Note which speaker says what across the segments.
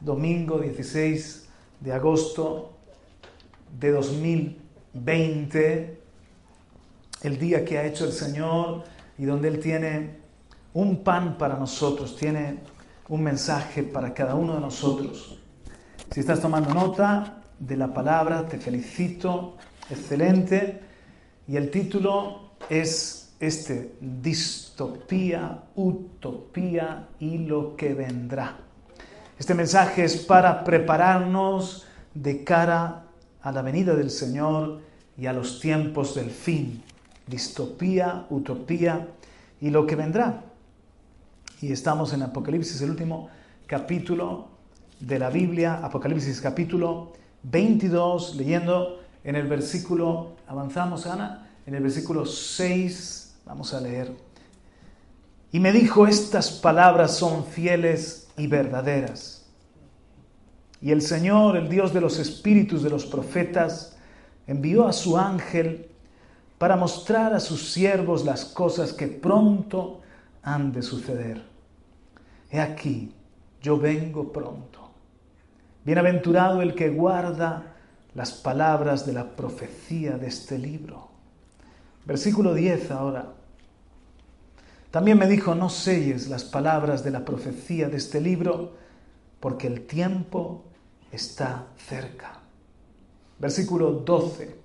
Speaker 1: domingo 16 de agosto de 2020, el día que ha hecho el Señor y donde Él tiene un pan para nosotros, tiene un mensaje para cada uno de nosotros. Si estás tomando nota de la palabra, te felicito, excelente. Y el título es este, distopía, utopía y lo que vendrá. Este mensaje es para prepararnos de cara a la venida del Señor y a los tiempos del fin. Distopía, utopía y lo que vendrá. Y estamos en Apocalipsis, el último capítulo de la Biblia, Apocalipsis capítulo 22, leyendo en el versículo, avanzamos Ana, en el versículo 6, vamos a leer. Y me dijo, estas palabras son fieles y verdaderas. Y el Señor, el Dios de los espíritus de los profetas, envió a su ángel para mostrar a sus siervos las cosas que pronto han de suceder. He aquí, yo vengo pronto. Bienaventurado el que guarda las palabras de la profecía de este libro. Versículo 10 ahora. También me dijo, no selles las palabras de la profecía de este libro, porque el tiempo está cerca. Versículo 12.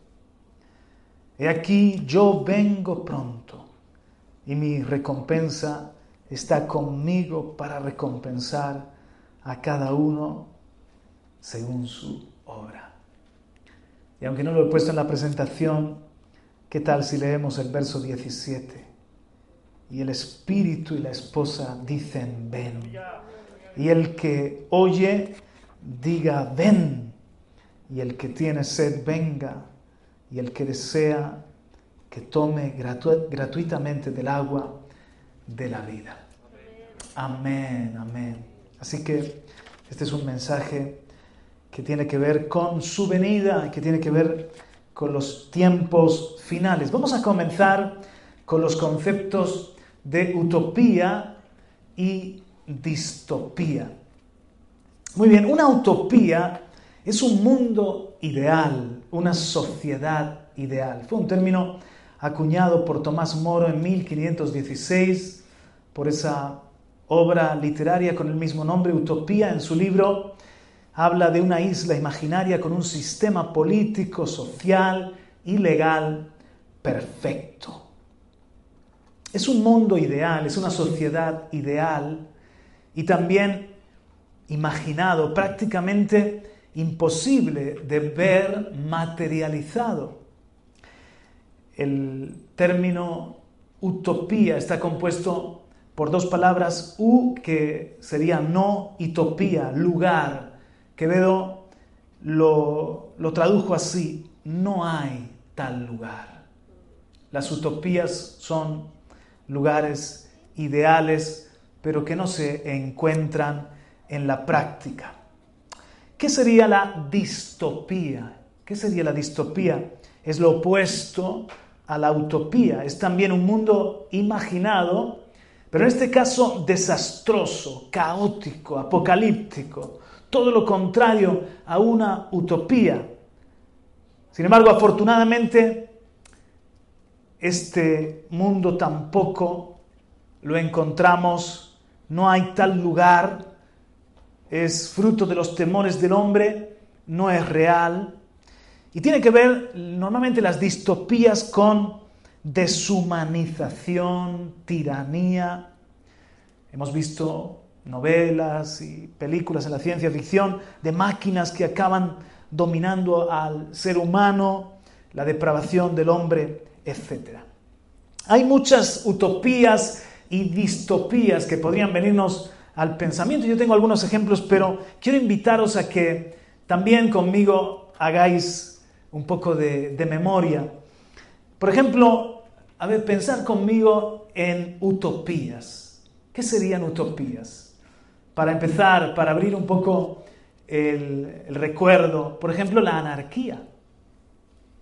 Speaker 1: He aquí yo vengo pronto y mi recompensa está conmigo para recompensar a cada uno según su obra. Y aunque no lo he puesto en la presentación, ¿qué tal si leemos el verso 17? Y el espíritu y la esposa dicen, ven. Y el que oye, diga, ven. Y el que tiene sed, venga. Y el que desea, que tome gratuitamente del agua de la vida. Amén, amén. Así que este es un mensaje que tiene que ver con su venida, que tiene que ver con los tiempos finales. Vamos a comenzar con los conceptos de utopía y distopía. Muy bien, una utopía es un mundo ideal, una sociedad ideal. Fue un término acuñado por Tomás Moro en 1516 por esa obra literaria con el mismo nombre, Utopía, en su libro habla de una isla imaginaria con un sistema político, social y legal perfecto. Es un mundo ideal, es una sociedad ideal y también imaginado, prácticamente imposible de ver materializado. El término utopía está compuesto por dos palabras, u que sería no, utopía, lugar, Quevedo lo, lo tradujo así, no hay tal lugar. Las utopías son lugares ideales, pero que no se encuentran en la práctica. ¿Qué sería la distopía? ¿Qué sería la distopía? Es lo opuesto a la utopía. Es también un mundo imaginado, pero en este caso desastroso, caótico, apocalíptico, todo lo contrario a una utopía. Sin embargo, afortunadamente, este mundo tampoco lo encontramos, no hay tal lugar, es fruto de los temores del hombre, no es real, y tiene que ver normalmente las distopías con deshumanización, tiranía. Hemos visto novelas y películas en la ciencia ficción de máquinas que acaban dominando al ser humano, la depravación del hombre, etc. Hay muchas utopías y distopías que podrían venirnos al pensamiento. Yo tengo algunos ejemplos, pero quiero invitaros a que también conmigo hagáis un poco de, memoria. Por ejemplo, a ver, pensar conmigo en utopías. ¿Qué serían utopías? para empezar, para abrir un poco el, recuerdo, por ejemplo, la anarquía.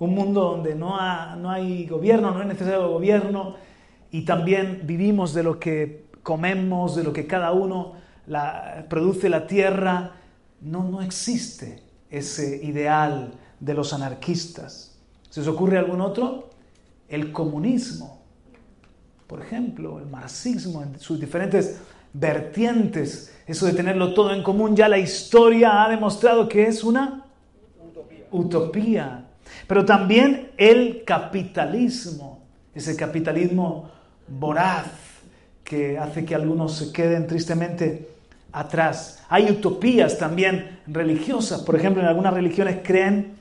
Speaker 1: Un mundo donde no, no hay gobierno, no es necesario gobierno y también vivimos de lo que comemos, de lo que cada uno la, produce la tierra, no, no existe ese ideal de los anarquistas. ¿Se os ocurre algún otro? El comunismo, por ejemplo, el marxismo en sus diferentes vertientes, eso de tenerlo todo en común, ya la historia ha demostrado que es una utopía. utopía. Pero también el capitalismo, ese capitalismo voraz que hace que algunos se queden tristemente atrás. Hay utopías también religiosas, por ejemplo, en algunas religiones creen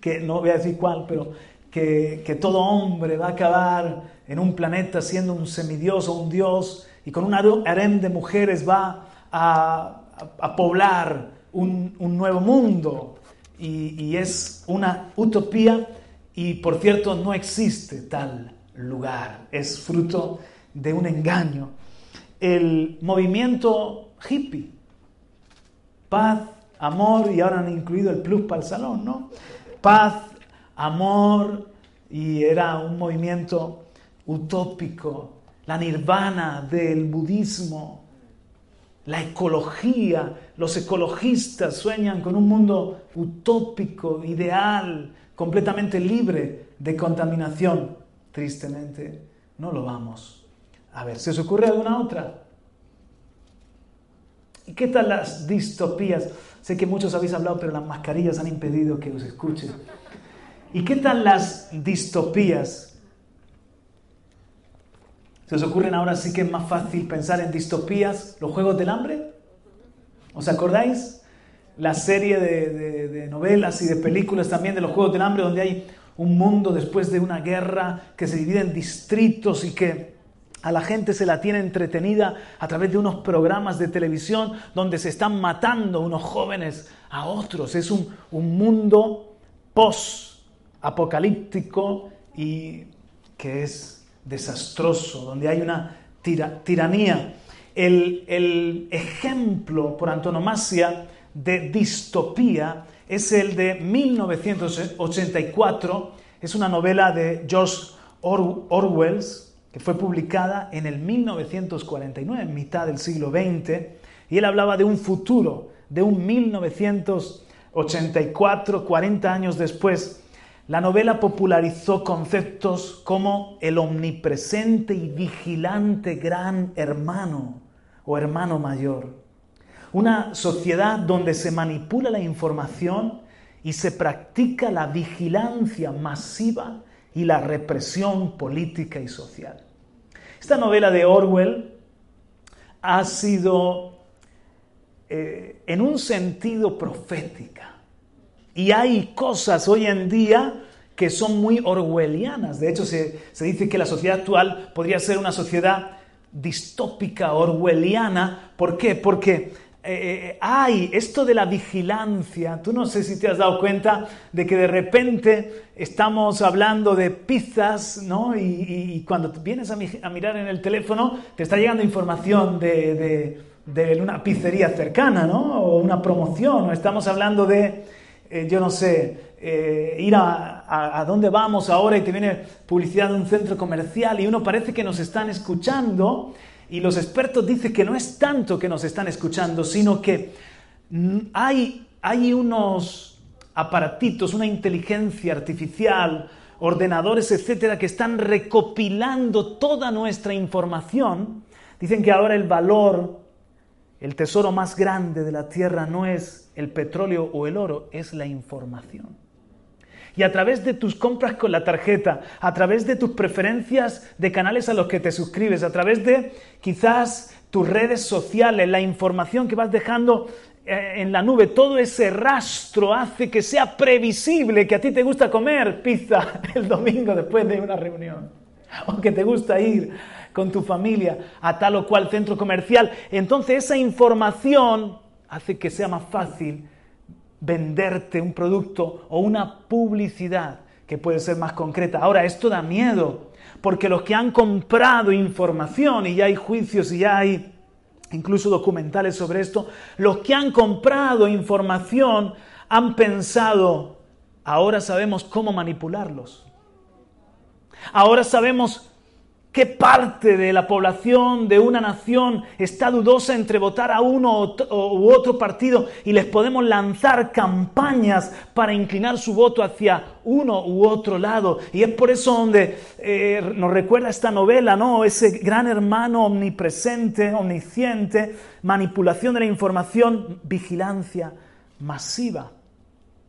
Speaker 1: que, no voy a decir cuál, pero que, que todo hombre va a acabar en un planeta siendo un semidios o un dios y con un harem de mujeres va a, a, poblar un, un, nuevo mundo. Y, es una utopía y por cierto no existe tal lugar, es fruto de un engaño. El movimiento hippie, paz, amor y ahora han incluido el plus para el salón, ¿no? Paz, amor y era un movimiento utópico, la nirvana del budismo, la ecología, los ecologistas sueñan con un mundo utópico, ideal, completamente libre de contaminación. Tristemente, no lo vamos a ver. ¿Se os ocurre alguna otra? ¿Y qué tal las distopías? Sé que muchos habéis hablado, pero las mascarillas han impedido que os escuche. ¿Y qué tal las distopías? ¿Se os ocurren ahora sí que es más fácil pensar en distopías? ¿Los Juegos del Hambre? ¿Os acordáis? La serie de, novelas y de películas también de los Juegos del Hambre, donde hay un mundo después de una guerra que se divide en distritos y que a la gente se la tiene entretenida a través de unos programas de televisión donde se están matando unos jóvenes a otros. Es un, mundo post-apocalíptico y que es desastroso, donde hay una tiranía. El, el ejemplo por antonomasia de distopía es el de 1984, es una novela de George Orwell, que fue publicada en el 1949, en mitad del siglo XX, y él hablaba de un futuro, de un 1984, 40 años después. La novela popularizó conceptos como el omnipresente y vigilante gran hermano o hermano mayor. Una sociedad donde se manipula la información y se practica la vigilancia masiva y la represión política y social. Esta novela de Orwell ha sido eh, en un sentido profética. Y hay cosas hoy en día que son muy orwellianas. De hecho, se, se dice que la sociedad actual podría ser una sociedad distópica, orwelliana. ¿Por qué? Porque eh, hay esto de la vigilancia. Tú no sé si te has dado cuenta de que de repente estamos hablando de pizzas, ¿no? Y, cuando vienes a, mirar en el teléfono, te está llegando información de, una pizzería cercana, ¿no? O una promoción, o estamos hablando de, eh, yo no sé, eh, ir a, a, dónde vamos ahora y te viene publicidad de un centro comercial y uno parece que nos están escuchando y los expertos dicen que no es tanto que nos están escuchando, sino que hay, hay unos aparatitos, una inteligencia artificial, ordenadores, etcétera, que están recopilando toda nuestra información. Dicen que ahora el valor, el tesoro más grande de la tierra no es el petróleo o el oro, es la información. Y a través de tus compras con la tarjeta, a través de tus preferencias de canales a los que te suscribes, a través de quizás tus redes sociales, la información que vas dejando eh, en la nube, todo ese rastro hace que sea previsible que a ti te gusta comer pizza el domingo después de una reunión, o que te gusta ir con tu familia a tal o cual centro comercial. Entonces esa información hace que sea más fácil venderte un producto o una publicidad que puede ser más concreta. Ahora, esto da miedo, porque los que han comprado información, y ya hay juicios y ya hay incluso documentales sobre esto, los que han comprado información han pensado, ahora sabemos cómo manipularlos. Ahora sabemos ¿Qué parte de la población de una nación está dudosa entre votar a uno u otro partido y les podemos lanzar campañas para inclinar su voto hacia uno u otro lado? Y es por eso donde eh, nos recuerda esta novela, ¿no? Ese gran hermano omnipresente, omnisciente, manipulación de la información, vigilancia masiva.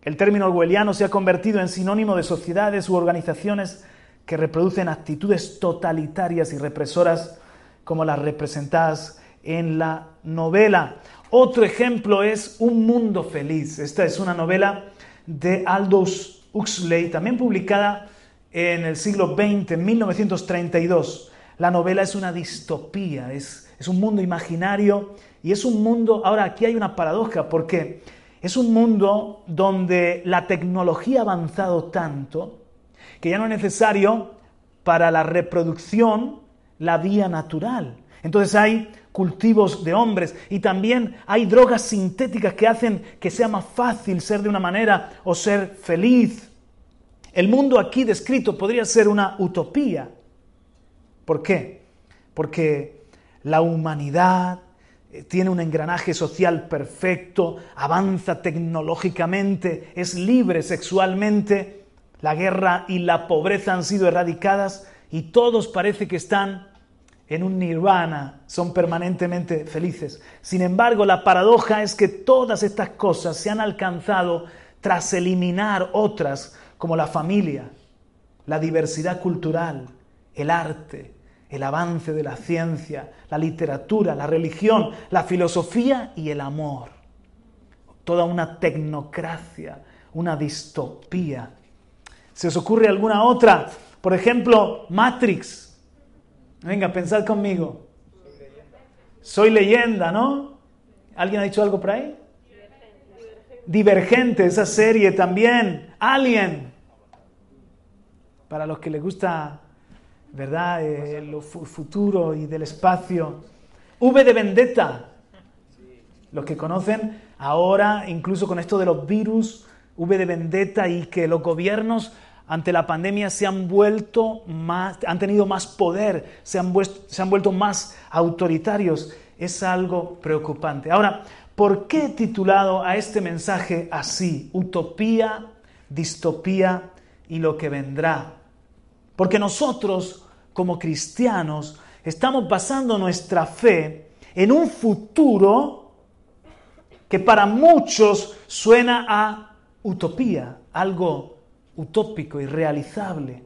Speaker 1: El término orwelliano se ha convertido en sinónimo de sociedades u organizaciones que reproducen actitudes totalitarias y represoras como las representadas en la novela. Otro ejemplo es Un Mundo Feliz. Esta es una novela de Aldous Huxley, también publicada en el siglo XX, en 1932. La novela es una distopía, es, es un mundo imaginario y es un mundo, ahora aquí hay una paradoja, porque es un mundo donde la tecnología ha avanzado tanto que ya no es necesario para la reproducción la vía natural. Entonces hay cultivos de hombres y también hay drogas sintéticas que hacen que sea más fácil ser de una manera o ser feliz. El mundo aquí descrito podría ser una utopía. ¿Por qué? Porque la humanidad eh, tiene un engranaje social perfecto, avanza tecnológicamente, es libre sexualmente la guerra y la pobreza han sido erradicadas y todos parece que están en un nirvana, son permanentemente felices. Sin embargo, la paradoja es que todas estas cosas se han alcanzado tras eliminar otras como la familia, la diversidad cultural, el arte, el avance de la ciencia, la literatura, la religión, la filosofía y el amor. Toda una tecnocracia, una distopía ¿Se os ocurre alguna otra? Por ejemplo, Matrix. Venga, pensad conmigo. Soy leyenda, ¿no? ¿Alguien ha dicho algo por ahí? Divergente, esa serie también. Alien. Para los que les gusta, ¿verdad? Eh, lo futuro y del espacio. V de Vendetta. Los que conocen ahora, incluso con esto de los virus, V de Vendetta y que los gobiernos ante la pandemia se han vuelto más, han tenido más poder, se han, se han vuelto más autoritarios. Es algo preocupante. Ahora, ¿por qué he titulado a este mensaje así? Utopía, distopía y lo que vendrá. Porque nosotros, como cristianos, estamos basando nuestra fe en un futuro que para muchos suena a utopía, algo utópico, irrealizable.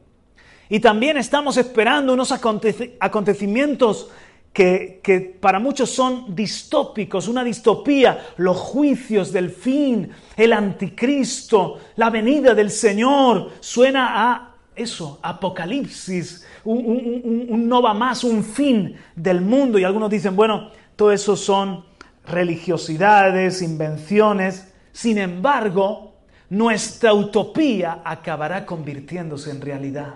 Speaker 1: Y también estamos esperando unos acontecimientos que, para muchos son distópicos, una distopía, los juicios del fin, el anticristo, la venida del Señor, suena a eso, apocalipsis, un, un no va más, un fin del mundo. Y algunos dicen, bueno, todo eso son religiosidades, invenciones. Sin embargo, nuestra utopía acabará convirtiéndose en realidad.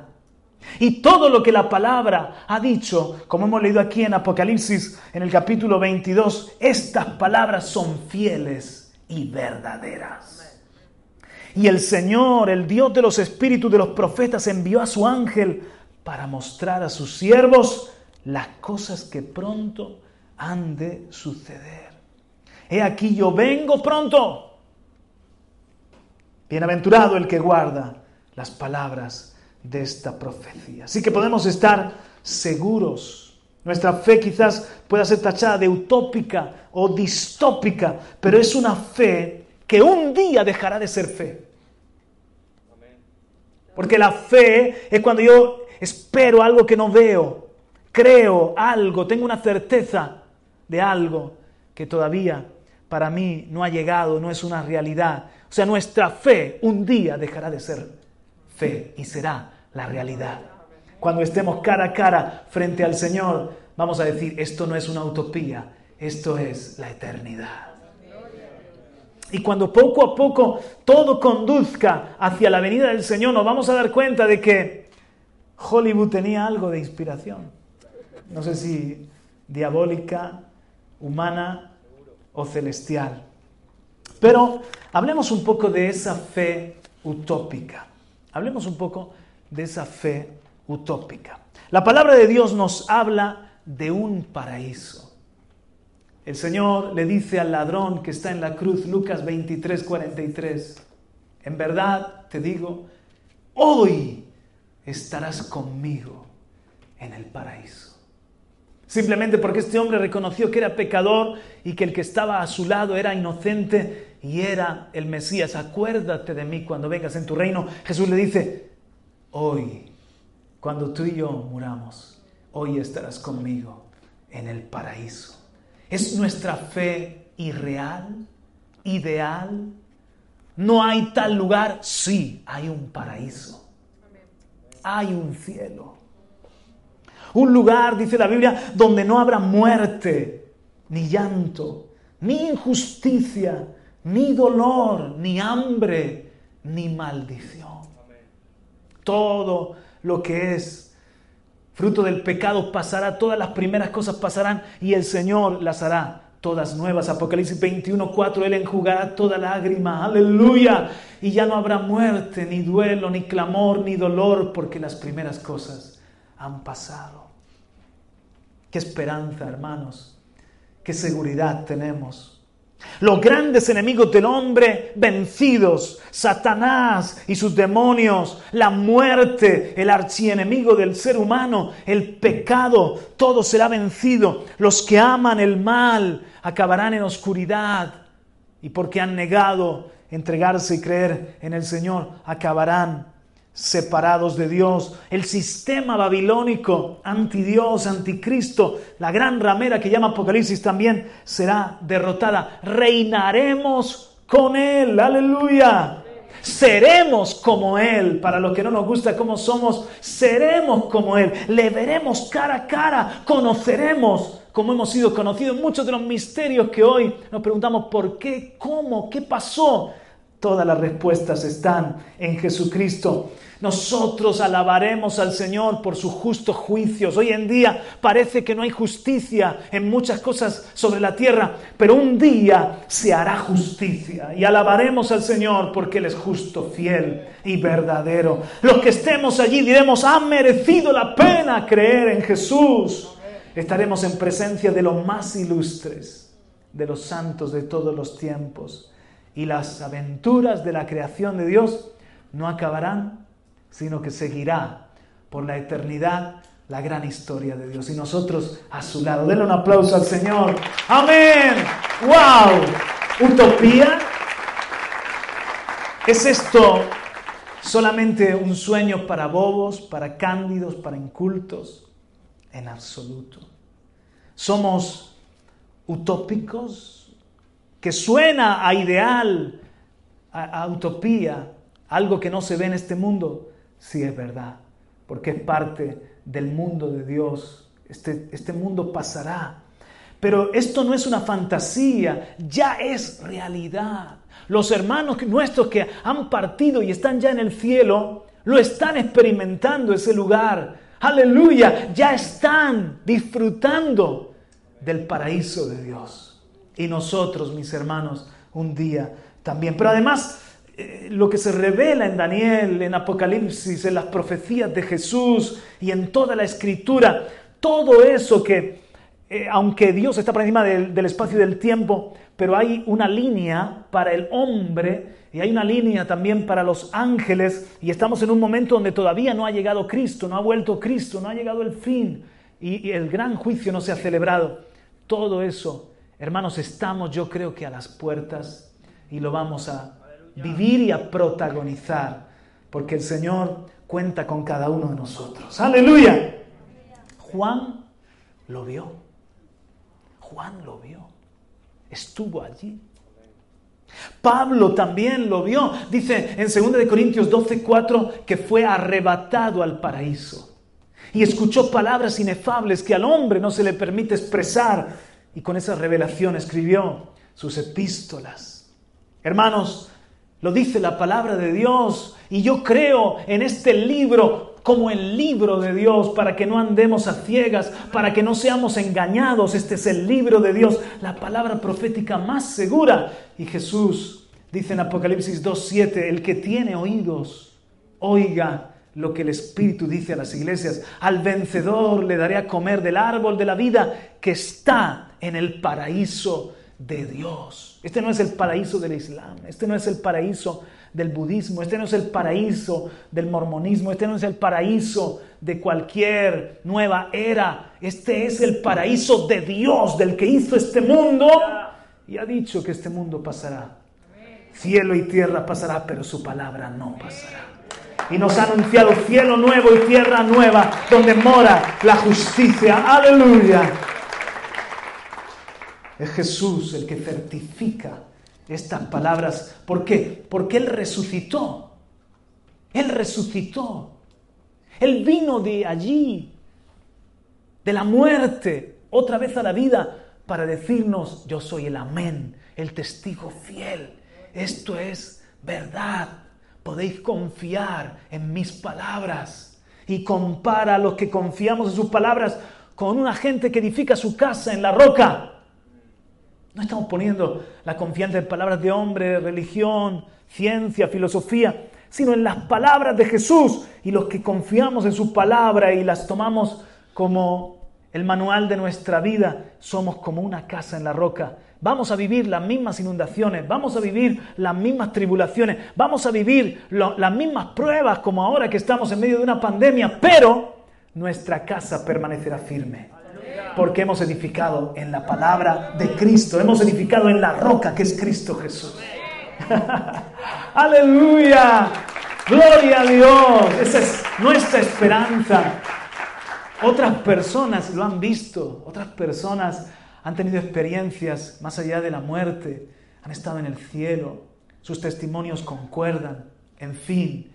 Speaker 1: Y todo lo que la palabra ha dicho, como hemos leído aquí en Apocalipsis en el capítulo 22, estas palabras son fieles y verdaderas. Y el Señor, el Dios de los espíritus de los profetas, envió a su ángel para mostrar a sus siervos las cosas que pronto han de suceder. He aquí yo vengo pronto. Bienaventurado el que guarda las palabras de esta profecía. Así que podemos estar seguros. Nuestra fe quizás pueda ser tachada de utópica o distópica, pero es una fe que un día dejará de ser fe. Porque la fe es cuando yo espero algo que no veo, creo algo, tengo una certeza de algo que todavía para mí no ha llegado, no es una realidad. O sea, nuestra fe un día dejará de ser fe y será la realidad. Cuando estemos cara a cara frente al Señor, vamos a decir, esto no es una utopía, esto es la eternidad. Y cuando poco a poco todo conduzca hacia la venida del Señor, nos vamos a dar cuenta de que Hollywood tenía algo de inspiración. No sé si diabólica, humana o celestial. Pero hablemos un poco de esa fe utópica. Hablemos un poco de esa fe utópica. La palabra de Dios nos habla de un paraíso. El Señor le dice al ladrón que está en la cruz, Lucas 23, 43, en verdad te digo, hoy estarás conmigo en el paraíso. Simplemente porque este hombre reconoció que era pecador y que el que estaba a su lado era inocente y era el Mesías. Acuérdate de mí cuando vengas en tu reino. Jesús le dice, hoy, cuando tú y yo muramos, hoy estarás conmigo en el paraíso. ¿Es nuestra fe irreal, ideal? ¿No hay tal lugar? Sí, hay un paraíso. Hay un cielo. Un lugar, dice la Biblia, donde no habrá muerte, ni llanto, ni injusticia, ni dolor, ni hambre, ni maldición. Todo lo que es fruto del pecado pasará, todas las primeras cosas pasarán y el Señor las hará todas nuevas. Apocalipsis 21, 4, Él enjugará toda lágrima, aleluya. Y ya no habrá muerte, ni duelo, ni clamor, ni dolor, porque las primeras cosas han pasado. Qué esperanza, hermanos. Qué seguridad tenemos. Los grandes enemigos del hombre vencidos, Satanás y sus demonios, la muerte, el archienemigo del ser humano, el pecado, todo será vencido. Los que aman el mal acabarán en oscuridad y porque han negado entregarse y creer en el Señor, acabarán separados de Dios. El sistema babilónico, anti Dios, anticristo, la gran ramera que llama Apocalipsis también será derrotada. Reinaremos con Él, aleluya. Seremos como Él, para los que no nos gusta cómo somos, seremos como Él, le veremos cara a cara, conoceremos como hemos sido conocidos. Muchos de los misterios que hoy nos preguntamos por qué, cómo, qué pasó, Todas las respuestas están en Jesucristo. Nosotros alabaremos al Señor por sus justos juicios. Hoy en día parece que no hay justicia en muchas cosas sobre la tierra, pero un día se hará justicia y alabaremos al Señor porque Él es justo, fiel y verdadero. Los que estemos allí diremos, ha merecido la pena creer en Jesús. Estaremos en presencia de los más ilustres, de los santos de todos los tiempos y las aventuras de la creación de Dios no acabarán, sino que seguirá por la eternidad la gran historia de Dios y nosotros a su lado. Denle un aplauso al Señor. Amén. ¡Wow! ¿Utopía? ¿Es esto solamente un sueño para bobos, para cándidos, para incultos? En absoluto. ¿Somos utópicos? Que suena a ideal, a, utopía, algo que no se ve en este mundo, sí es verdad, porque es parte del mundo de Dios. Este, este mundo pasará. Pero esto no es una fantasía, ya es realidad. Los hermanos nuestros que han partido y están ya en el cielo, lo están experimentando ese lugar. Aleluya, ya están disfrutando del paraíso de Dios y nosotros, mis hermanos, un día también. Pero además, eh, lo que se revela en Daniel, en Apocalipsis, en las profecías de Jesús y en toda la escritura, todo eso que, eh, aunque Dios está por encima del, del espacio y del tiempo, pero hay una línea para el hombre y hay una línea también para los ángeles y estamos en un momento donde todavía no ha llegado Cristo, no ha vuelto Cristo, no ha llegado el fin y, y el gran juicio no se ha celebrado. Todo eso Hermanos, estamos yo creo que a las puertas y lo vamos a vivir y a protagonizar, porque el Señor cuenta con cada uno de nosotros. Aleluya. Juan lo vio. Juan lo vio. Estuvo allí. Pablo también lo vio. Dice en 2 Corintios 12, 4 que fue arrebatado al paraíso y escuchó palabras inefables que al hombre no se le permite expresar y con esa revelación escribió sus epístolas. Hermanos, lo dice la palabra de Dios y yo creo en este libro como el libro de Dios para que no andemos a ciegas, para que no seamos engañados. Este es el libro de Dios, la palabra profética más segura. Y Jesús dice en Apocalipsis 2.7, el que tiene oídos, oiga lo que el Espíritu dice a las iglesias. Al vencedor le daré a comer del árbol de la vida que está en el paraíso de Dios. Este no es el paraíso del Islam, este no es el paraíso del budismo, este no es el paraíso del mormonismo, este no es el paraíso de cualquier nueva era, este es el paraíso de Dios, del que hizo este mundo y ha dicho que este mundo pasará. Cielo y tierra pasará, pero su palabra no pasará. Y nos ha anunciado cielo nuevo y tierra nueva, donde mora la justicia. Aleluya. Es Jesús el que certifica estas palabras. ¿Por qué? Porque Él resucitó. Él resucitó. Él vino de allí, de la muerte, otra vez a la vida, para decirnos, yo soy el amén, el testigo fiel. Esto es verdad. Podéis confiar en mis palabras. Y compara a los que confiamos en sus palabras con una gente que edifica su casa en la roca. No estamos poniendo la confianza en palabras de hombre, religión, ciencia, filosofía, sino en las palabras de Jesús y los que confiamos en su palabra y las tomamos como el manual de nuestra vida, somos como una casa en la roca. Vamos a vivir las mismas inundaciones, vamos a vivir las mismas tribulaciones, vamos a vivir las mismas pruebas como ahora que estamos en medio de una pandemia, pero nuestra casa permanecerá firme porque hemos edificado en la palabra de Cristo, hemos edificado en la roca que es Cristo Jesús. Aleluya, gloria a Dios, esa es nuestra esperanza. Otras personas lo han visto, otras personas han tenido experiencias más allá de la muerte, han estado en el cielo, sus testimonios concuerdan, en fin,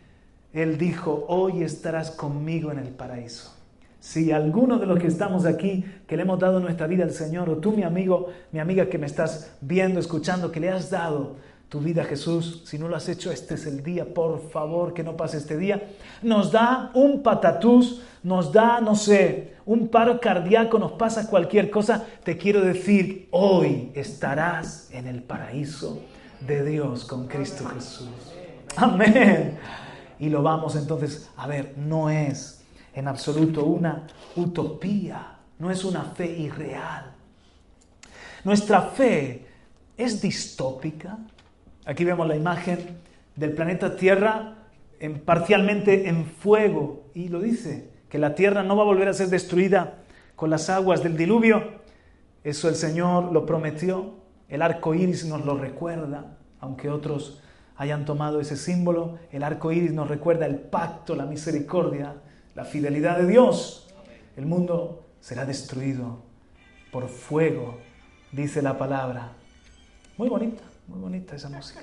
Speaker 1: Él dijo, hoy estarás conmigo en el paraíso. Si alguno de los que estamos aquí, que le hemos dado nuestra vida al Señor, o tú mi amigo, mi amiga que me estás viendo, escuchando, que le has dado tu vida a Jesús, si no lo has hecho, este es el día, por favor, que no pase este día, nos da un patatús, nos da, no sé, un paro cardíaco, nos pasa cualquier cosa, te quiero decir, hoy estarás en el paraíso de Dios con Cristo Jesús. Amén. Y lo vamos entonces a ver, no es en absoluto una utopía, no es una fe irreal. Nuestra fe es distópica. Aquí vemos la imagen del planeta Tierra en, parcialmente en fuego y lo dice, que la Tierra no va a volver a ser destruida con las aguas del diluvio. Eso el Señor lo prometió, el arco iris nos lo recuerda, aunque otros hayan tomado ese símbolo, el arco iris nos recuerda el pacto, la misericordia la fidelidad de Dios, el mundo será destruido por fuego, dice la palabra. Muy bonita, muy bonita esa música.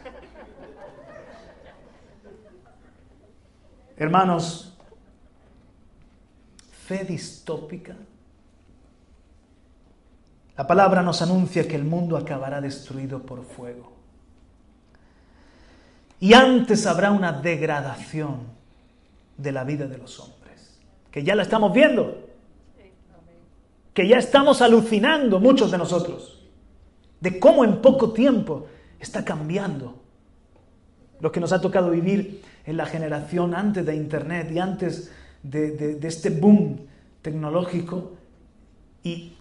Speaker 1: Hermanos, fe distópica. La palabra nos anuncia que el mundo acabará destruido por fuego. Y antes habrá una degradación de la vida de los hombres que ya la estamos viendo, que ya estamos alucinando muchos de nosotros, de cómo en poco tiempo está cambiando lo que nos ha tocado vivir en la generación antes de Internet y antes de, este boom tecnológico y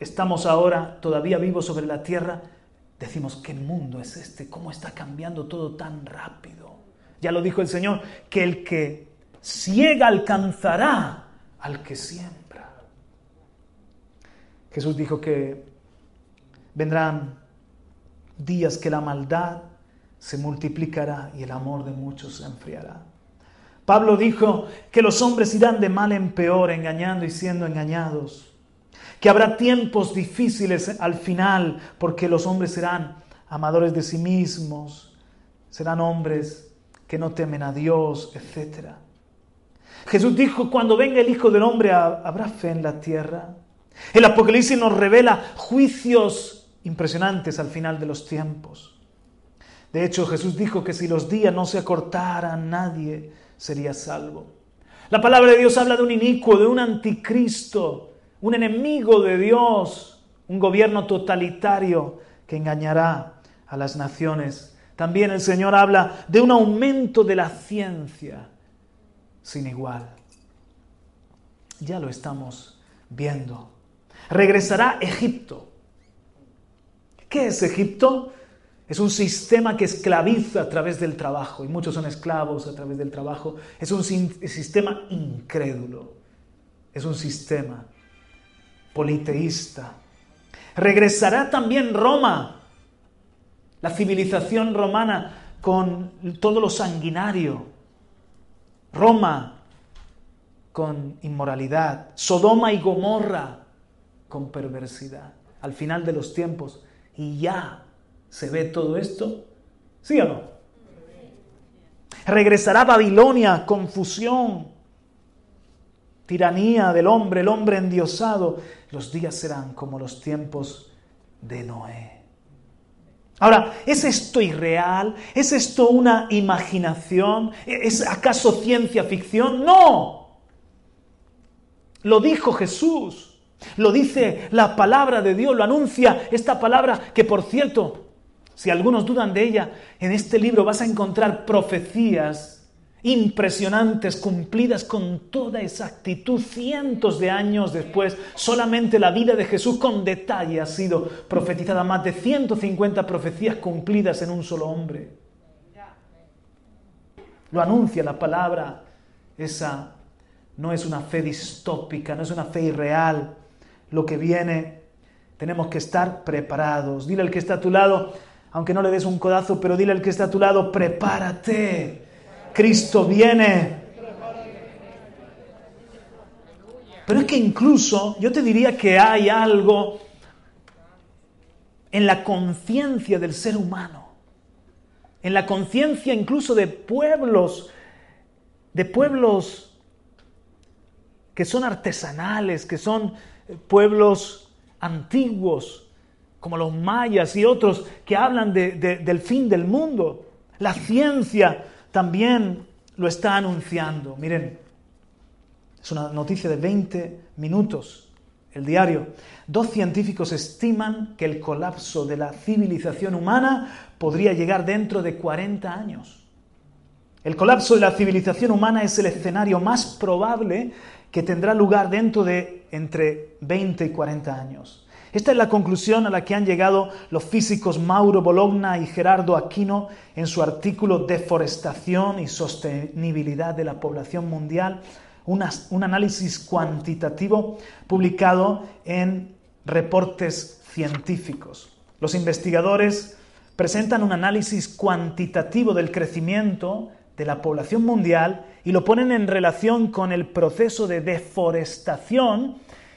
Speaker 1: estamos ahora todavía vivos sobre la tierra, decimos, ¿qué mundo es este? ¿Cómo está cambiando todo tan rápido? Ya lo dijo el Señor, que el que ciega alcanzará al que siembra. Jesús dijo que vendrán días que la maldad se multiplicará y el amor de muchos se enfriará. Pablo dijo que los hombres irán de mal en peor, engañando y siendo engañados. Que habrá tiempos difíciles al final, porque los hombres serán amadores de sí mismos, serán hombres que no temen a Dios, etcétera. Jesús dijo, cuando venga el Hijo del Hombre, ¿habrá fe en la tierra? El Apocalipsis nos revela juicios impresionantes al final de los tiempos. De hecho, Jesús dijo que si los días no se acortaran, nadie sería salvo. La palabra de Dios habla de un inicuo, de un anticristo, un enemigo de Dios, un gobierno totalitario que engañará a las naciones. También el Señor habla de un aumento de la ciencia sin igual. Ya lo estamos viendo. Regresará Egipto. ¿Qué es Egipto? Es un sistema que esclaviza a través del trabajo, y muchos son esclavos a través del trabajo. Es un sistema incrédulo, es un sistema politeísta. Regresará también Roma, la civilización romana con todo lo sanguinario. Roma con inmoralidad. Sodoma y Gomorra con perversidad. Al final de los tiempos. Y ya se ve todo esto. ¿Sí o no? Regresará Babilonia, confusión, tiranía del hombre, el hombre endiosado. Los días serán como los tiempos de Noé. Ahora, ¿es esto irreal? ¿Es esto una imaginación? ¿Es acaso ciencia ficción? No. Lo dijo Jesús. Lo dice la palabra de Dios, lo anuncia esta palabra que, por cierto, si algunos dudan de ella, en este libro vas a encontrar profecías impresionantes, cumplidas con toda exactitud cientos de años después. Solamente la vida de Jesús con detalle ha sido profetizada, más de 150 profecías cumplidas en un solo hombre. Lo anuncia la palabra, esa no es una fe distópica, no es una fe irreal. Lo que viene, tenemos que estar preparados. Dile al que está a tu lado, aunque no le des un codazo, pero dile al que está a tu lado, prepárate Cristo viene. Pero es que incluso yo te diría que hay algo en la conciencia del ser humano, en la conciencia incluso de pueblos, de pueblos que son artesanales, que son pueblos antiguos, como los mayas y otros que hablan del fin del mundo. La ciencia también lo está anunciando. Miren, es una noticia de 20 minutos, el diario. Dos científicos estiman que el colapso de la civilización humana podría llegar dentro de 40 años. El colapso de la civilización humana es el escenario más probable que tendrá lugar dentro de entre 20 y 40 años. Esta es la conclusión a la que han llegado los físicos Mauro Bologna y Gerardo Aquino en su artículo Deforestación y sostenibilidad de la población mundial, un análisis cuantitativo publicado en reportes científicos. Los investigadores presentan un análisis cuantitativo del crecimiento de la población mundial y lo ponen en relación con el proceso de deforestación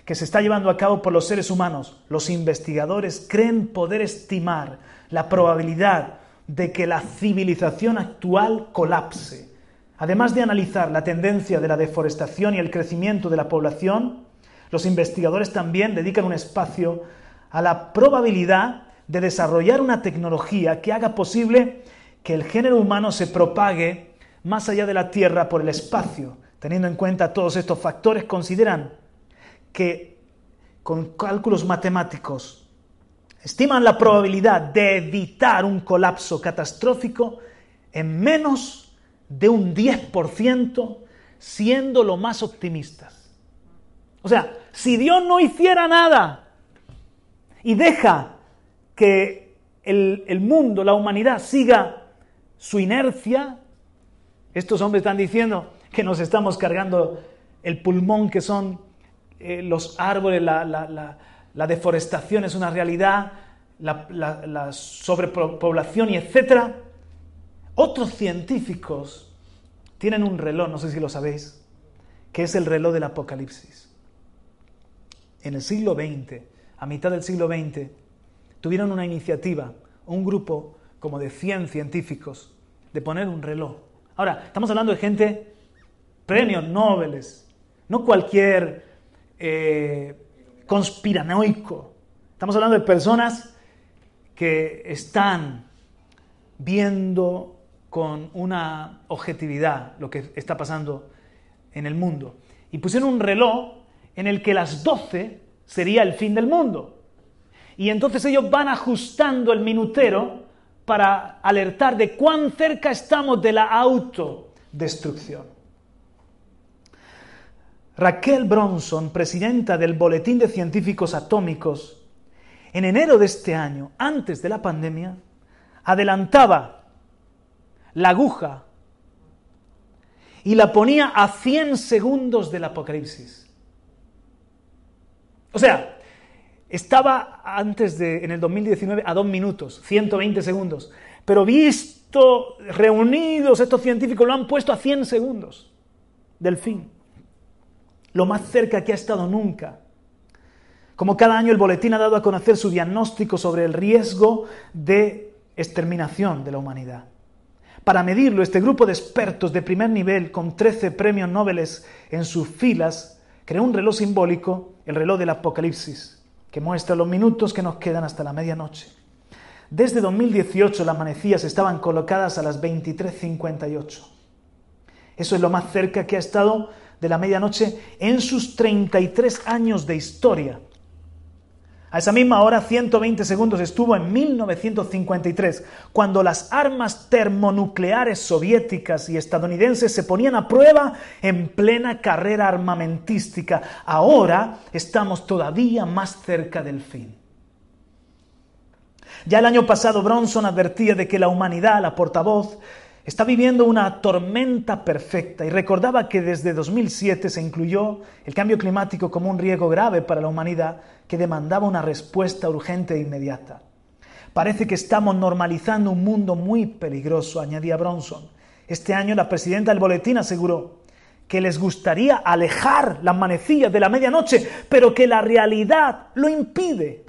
Speaker 1: que se está llevando a cabo por los seres humanos, los investigadores creen poder estimar la probabilidad de que la civilización actual colapse. Además de analizar la tendencia de la deforestación y el crecimiento de la población, los investigadores también dedican un espacio a la probabilidad de desarrollar una tecnología que haga posible que el género humano se propague más allá de la Tierra por el espacio. Teniendo en cuenta todos estos factores, consideran que con cálculos matemáticos estiman la probabilidad de evitar un colapso catastrófico en menos de un 10%, siendo lo más optimistas. O sea, si Dios no hiciera nada y deja que el, el mundo, la humanidad, siga su inercia, estos hombres están diciendo que nos estamos cargando el pulmón que son eh, los árboles, la, deforestación es una realidad, la, sobrepoblación y etcétera. Otros científicos tienen un reloj, no sé si lo sabéis, que es el reloj del Apocalipsis. En el siglo XX, a mitad del siglo XX, tuvieron una iniciativa, un grupo como de 100 científicos, de poner un reloj. Ahora, estamos hablando de gente, premios Nobel, no cualquier eh, conspiranoico. Estamos hablando de personas que están viendo con una objetividad lo que está pasando en el mundo. Y pusieron un reloj en el que las 12 sería el fin del mundo. Y entonces ellos van ajustando el minutero para alertar de cuán cerca estamos de la autodestrucción. Raquel Bronson, presidenta del Boletín de Científicos Atómicos, en enero de este año, antes de la pandemia, adelantaba la aguja y la ponía a 100 segundos del apocalipsis. O sea, estaba antes de, en el 2019, a dos minutos, 120 segundos. Pero visto, reunidos, estos científicos lo han puesto a 100 segundos del fin. Lo más cerca que ha estado nunca. Como cada año el boletín ha dado a conocer su diagnóstico sobre el riesgo de exterminación de la humanidad. Para medirlo, este grupo de expertos de primer nivel, con 13 premios Nobel en sus filas, creó un reloj simbólico, el reloj del Apocalipsis, que muestra los minutos que nos quedan hasta la medianoche. Desde 2018 las manecillas estaban colocadas a las 23.58. Eso es lo más cerca que ha estado de la medianoche en sus 33 años de historia. A esa misma hora, 120 segundos, estuvo en 1953, cuando las armas termonucleares soviéticas y estadounidenses se ponían a prueba en plena carrera armamentística. Ahora estamos todavía más cerca del fin. Ya el año pasado Bronson advertía de que la humanidad, la portavoz, está viviendo una tormenta perfecta y recordaba que desde 2007 se incluyó el cambio climático como un riesgo grave para la humanidad que demandaba una respuesta urgente e inmediata. Parece que estamos normalizando un mundo muy peligroso, añadía Bronson. Este año la presidenta del boletín aseguró que les gustaría alejar las manecillas de la medianoche, pero que la realidad lo impide.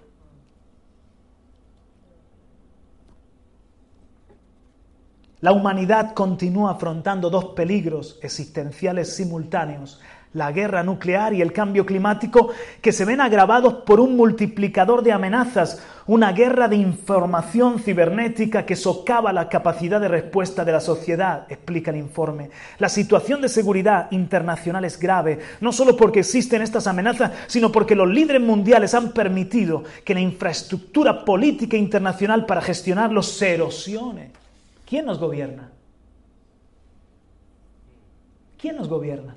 Speaker 1: La humanidad continúa afrontando dos peligros existenciales simultáneos, la guerra nuclear y el cambio climático, que se ven agravados por un multiplicador de amenazas, una guerra de información cibernética que socava la capacidad de respuesta de la sociedad, explica el informe. La situación de seguridad internacional es grave, no solo porque existen estas amenazas, sino porque los líderes mundiales han permitido que la infraestructura política internacional para gestionarlos se erosione. ¿Quién nos gobierna? ¿Quién nos gobierna?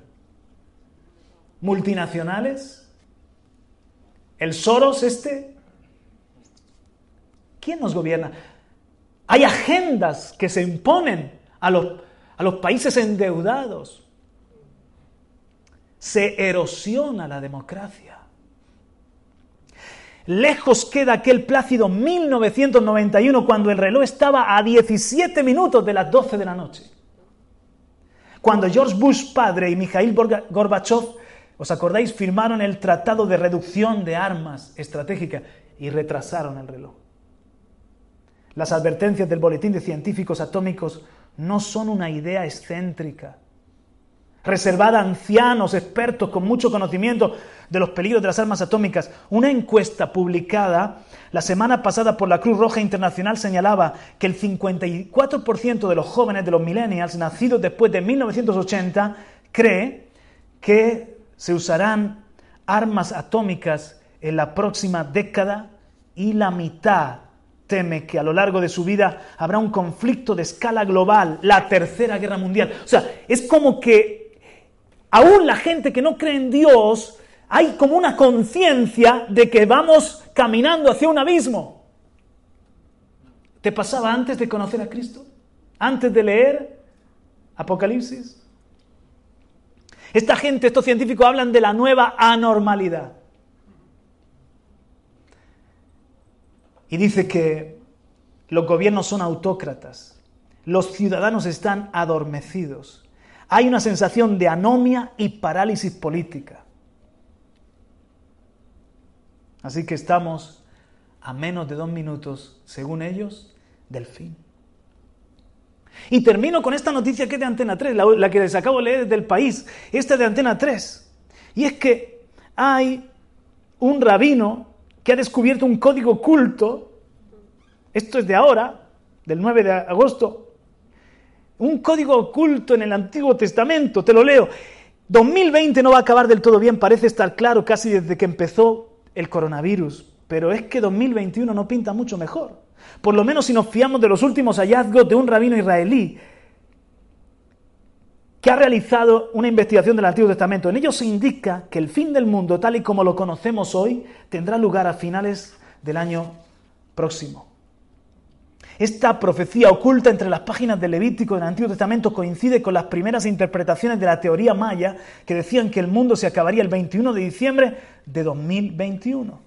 Speaker 1: ¿Multinacionales? ¿El Soros este? ¿Quién nos gobierna? Hay agendas que se imponen a los, a los países endeudados. Se erosiona la democracia. Lejos queda aquel plácido 1991 cuando el reloj estaba a 17 minutos de las 12 de la noche. Cuando George Bush padre y Mikhail Gorbachev, ¿os acordáis?, firmaron el Tratado de Reducción de Armas Estratégicas y retrasaron el reloj. Las advertencias del Boletín de Científicos Atómicos no son una idea excéntrica reservada a ancianos, expertos con mucho conocimiento de los peligros de las armas atómicas. Una encuesta publicada la semana pasada por la Cruz Roja Internacional señalaba que el 54% de los jóvenes de los millennials nacidos después de 1980 cree que se usarán armas atómicas en la próxima década y la mitad teme que a lo largo de su vida habrá un conflicto de escala global, la tercera guerra mundial. O sea, es como que aún la gente que no cree en Dios, hay como una conciencia de que vamos caminando hacia un abismo. ¿Te pasaba antes de conocer a Cristo? ¿Antes de leer Apocalipsis? Esta gente, estos científicos hablan de la nueva anormalidad. Y dice que los gobiernos son autócratas, los ciudadanos están adormecidos hay una sensación de anomia y parálisis política. Así que estamos a menos de dos minutos, según ellos, del fin. Y termino con esta noticia que es de Antena 3, la, que les acabo de leer del país. Esta es de Antena 3. Y es que hay un rabino que ha descubierto un código oculto. Esto es de ahora, del 9 de agosto, un código oculto en el Antiguo Testamento, te lo leo. 2020 no va a acabar del todo bien, parece estar claro casi desde que empezó el coronavirus, pero es que 2021 no pinta mucho mejor. Por lo menos si nos fiamos de los últimos hallazgos de un rabino israelí que ha realizado una investigación del Antiguo Testamento. En ello se indica que el fin del mundo, tal y como lo conocemos hoy, tendrá lugar a finales del año próximo. Esta profecía oculta entre las páginas del Levítico del Antiguo Testamento coincide con las primeras interpretaciones de la teoría maya que decían que el mundo se acabaría el 21 de diciembre de 2021.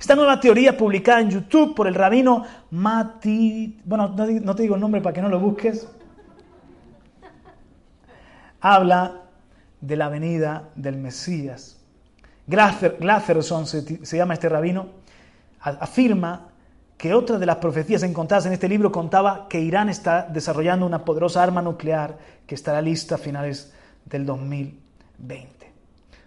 Speaker 1: Esta nueva teoría publicada en YouTube por el rabino Mati... Bueno, no te digo el nombre para que no lo busques habla de la venida del Mesías. Glatherson se, se llama este rabino, afirma que otra de las profecías encontradas en este libro contaba que Irán está desarrollando una poderosa arma nuclear que estará lista a finales del 2020.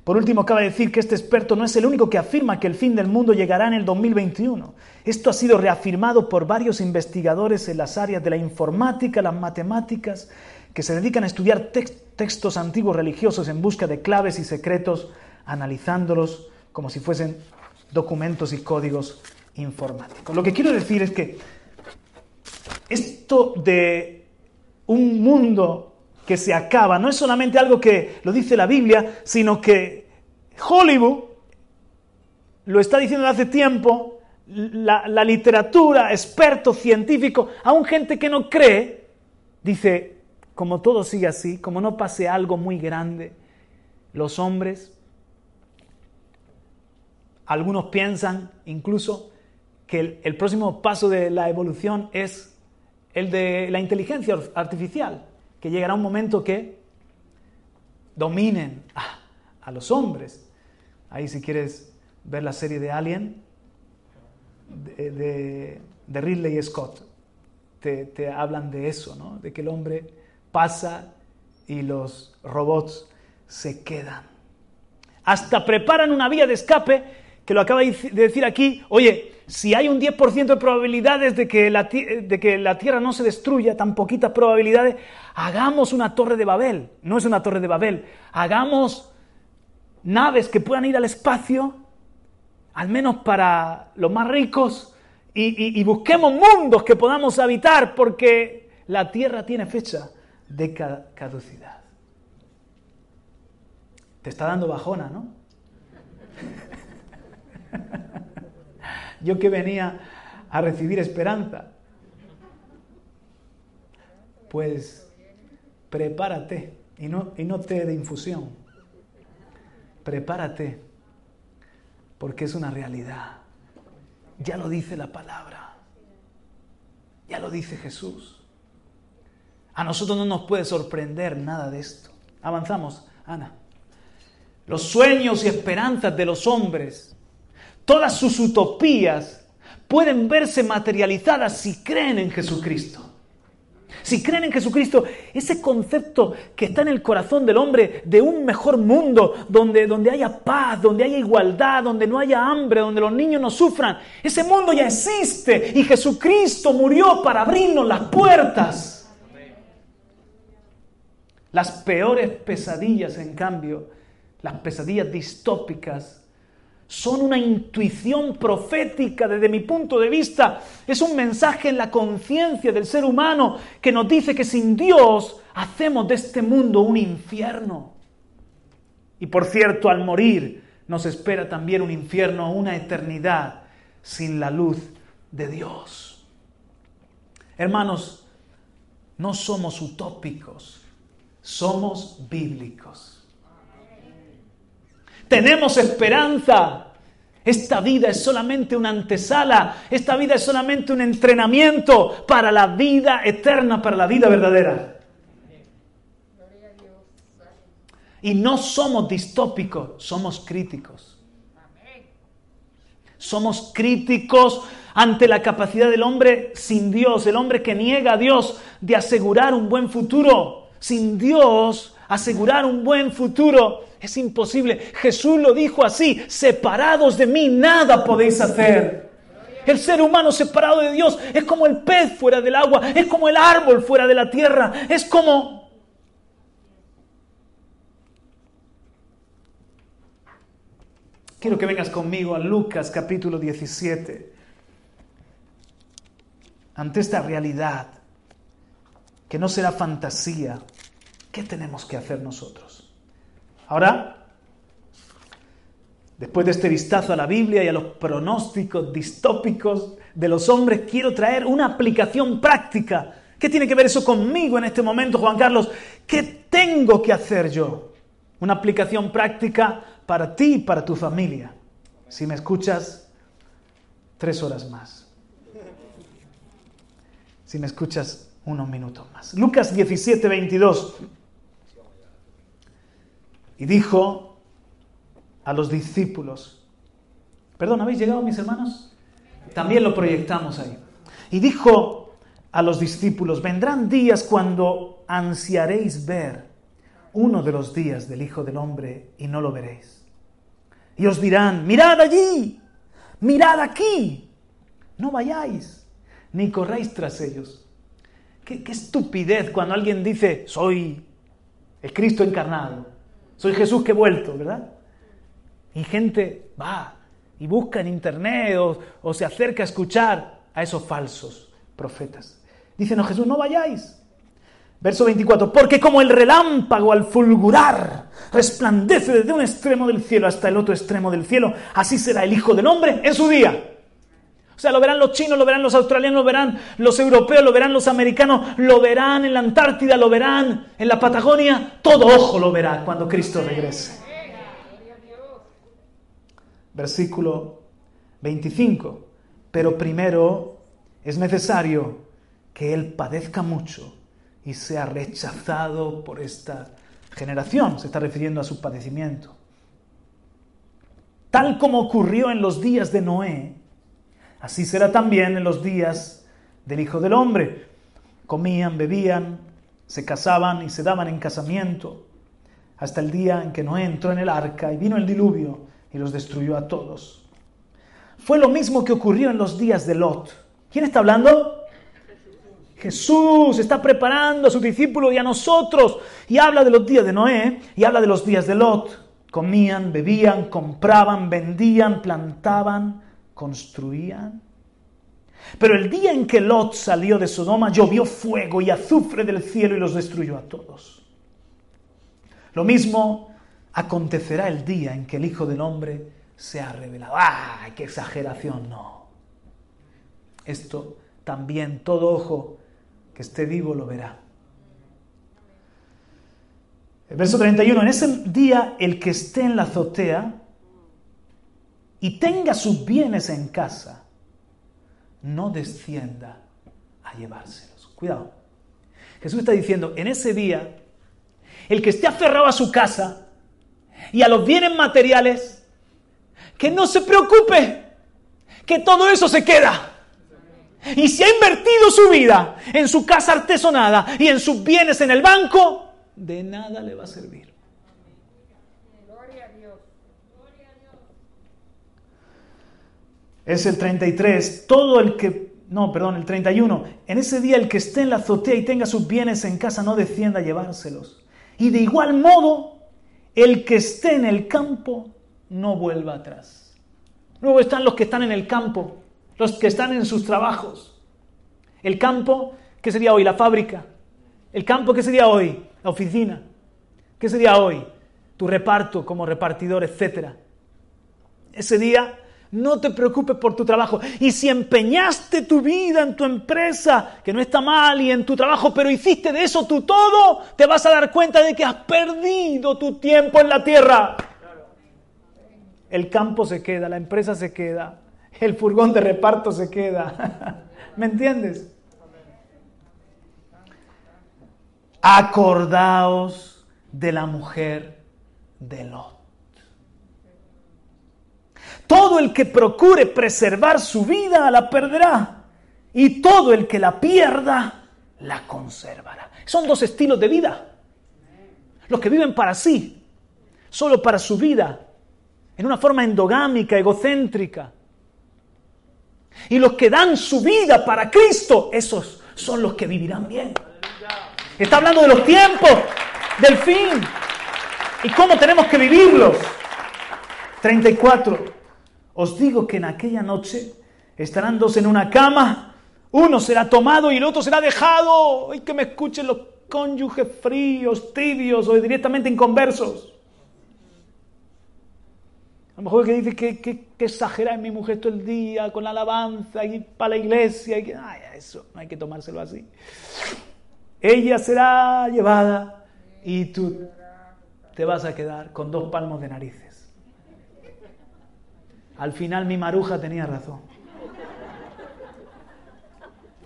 Speaker 1: Por último, cabe decir que este experto no es el único que afirma que el fin del mundo llegará en el 2021. Esto ha sido reafirmado por varios investigadores en las áreas de la informática, las matemáticas que se dedican a estudiar textos antiguos religiosos en busca de claves y secretos, analizándolos como si fuesen documentos y códigos informáticos. Lo que quiero decir es que esto de un mundo que se acaba no es solamente algo que lo dice la Biblia, sino que Hollywood lo está diciendo hace tiempo, la, la literatura, expertos, científicos, aún gente que no cree, dice, como todo sigue así, como no pase algo muy grande, los hombres, algunos piensan incluso que el, próximo paso de la evolución es el de la inteligencia artificial, que llegará un momento que dominen a, los hombres. Ahí si quieres ver la serie de Alien, de, Ridley Scott, te, te hablan de eso, ¿no? de que el hombre pasa y los robots se quedan. Hasta preparan una vía de escape, que lo acaba de decir aquí, oye, si hay un 10% de probabilidades de que, la, de que la Tierra no se destruya, tan poquitas probabilidades, hagamos una torre de Babel. No es una torre de Babel, hagamos naves que puedan ir al espacio, al menos para los más ricos, y busquemos mundos que podamos habitar, porque la Tierra tiene fecha de caducidad. Te está dando bajona, ¿no? Yo que venía a recibir esperanza. Pues prepárate y no, y no te de infusión. Prepárate porque es una realidad. Ya lo dice la palabra. Ya lo dice Jesús. A nosotros no nos puede sorprender nada de esto. Avanzamos, Ana. Los sueños y esperanzas de los hombres, todas sus utopías, pueden verse materializadas si creen en Jesucristo. Si creen en Jesucristo, ese concepto que está en el corazón del hombre de un mejor mundo, donde, donde haya paz, donde haya igualdad, donde no haya hambre, donde los niños no sufran, ese mundo ya existe y Jesucristo murió para abrirnos las puertas. Las peores pesadillas, en cambio, las pesadillas distópicas, son una intuición profética desde mi punto de vista. Es un mensaje en la conciencia del ser humano que nos dice que sin Dios hacemos de este mundo un infierno. Y por cierto, al morir nos espera también un infierno, una eternidad sin la luz de Dios. Hermanos, no somos utópicos somos bíblicos. Tenemos esperanza. Esta vida es solamente una antesala, esta vida es solamente un entrenamiento para la vida eterna, para la vida verdadera. Y no somos distópicos, somos críticos. Somos críticos ante la capacidad del hombre sin Dios, el hombre que niega a Dios de asegurar un buen futuro sin Dios, asegurar un buen futuro es imposible. Jesús lo dijo así, separados de mí nada podéis hacer. El ser humano separado de Dios es como el pez fuera del agua, es como el árbol fuera de la tierra, es como... Quiero que vengas conmigo a Lucas capítulo 17. Ante esta realidad, que no será fantasía, ¿qué tenemos que hacer nosotros? Ahora, después de este vistazo a la Biblia y a los pronósticos distópicos de los hombres, quiero traer una aplicación práctica. ¿Qué tiene que ver eso conmigo en este momento, Juan Carlos? ¿Qué tengo que hacer yo? Una aplicación práctica para ti y para tu familia. Si me escuchas, tres horas más. Si me escuchas, unos minutos más. Lucas 17, 22. Y dijo a los discípulos, perdón, ¿habéis llegado mis hermanos? También lo proyectamos ahí. Y dijo a los discípulos, vendrán días cuando ansiaréis ver uno de los días del Hijo del Hombre y no lo veréis. Y os dirán, mirad allí, mirad aquí, no vayáis, ni corráis tras ellos. Qué, qué estupidez cuando alguien dice, soy el Cristo encarnado, soy Jesús que he vuelto, ¿verdad? Y gente va y busca en internet o, se acerca a escuchar a esos falsos profetas. Dicen, no Jesús, no vayáis. Verso 24, porque como el relámpago al fulgurar resplandece desde un extremo del cielo hasta el otro extremo del cielo, así será el Hijo del Hombre en su día. O sea, lo verán los chinos, lo verán los australianos, lo verán los europeos, lo verán los americanos, lo verán en la Antártida, lo verán en la Patagonia, todo ojo lo verá cuando Cristo regrese. Versículo 25, pero primero es necesario que Él padezca mucho y sea rechazado por esta generación. Se está refiriendo a su padecimiento. Tal como ocurrió en los días de Noé, así será también en los días del Hijo del Hombre. Comían, bebían, se casaban y se daban en casamiento, hasta el día en que Noé entró en el arca y vino el diluvio y los destruyó a todos. Fue lo mismo que ocurrió en los días de Lot. ¿Quién está hablando? Jesús está preparando a sus discípulos y a nosotros. Y habla de los días de Noé y habla de los días de Lot. Comían, bebían, compraban, vendían, plantaban, construían. Pero el día en que Lot salió de Sodoma llovió fuego y azufre del cielo y los destruyó a todos. Lo mismo acontecerá el día en que el Hijo del Hombre sea revelado. ¡Ay, qué exageración! No. Esto también todo ojo que esté vivo lo verá. El verso 31, en ese día el que esté en la azotea y tenga sus bienes en casa, no descienda a llevárselos. Cuidado. Jesús está diciendo, en ese día, el que esté aferrado a su casa y a los bienes materiales, que no se preocupe, que todo eso se queda. Y si ha invertido su vida en su casa artesonada y en sus bienes en el banco, de nada le va a servir. Es el 33. Todo el que... No, perdón, el 31. En ese día el que esté en la azotea y tenga sus bienes en casa no descienda a llevárselos. Y de igual modo, el que esté en el campo no vuelva atrás. Luego están los que están en el campo los que están en sus trabajos. El campo, ¿qué sería hoy? La fábrica. El campo, ¿qué sería hoy? La oficina. ¿Qué sería hoy? Tu reparto como repartidor, etcétera. Ese día no te preocupes por tu trabajo. Y si empeñaste tu vida en tu empresa, que no está mal, y en tu trabajo, pero hiciste de eso tu todo, te vas a dar cuenta de que has perdido tu tiempo en la tierra. El campo se queda, la empresa se queda, el furgón de reparto se queda. ¿Me entiendes? Acordaos de la mujer de Lot. Todo el que procure preservar su vida la perderá. Y todo el que la pierda la conservará. Son dos estilos de vida. Los que viven para sí, solo para su vida, en una forma endogámica, egocéntrica, y los que dan su vida para Cristo, esos son los que vivirán bien. Está hablando de los tiempos, del fin. ¿Y cómo tenemos que vivirlos? 34. Os digo que en aquella noche estarán dos en una cama, uno será tomado y el otro será dejado. Y que me escuchen los cónyuges fríos, tibios o directamente inconversos. A lo mejor que dice que, que, que exagera mi mujer todo el día con la alabanza y para la iglesia. Y ay, eso no hay que tomárselo así. Ella será llevada y tú te vas a quedar con dos palmos de narices. Al final mi maruja tenía razón.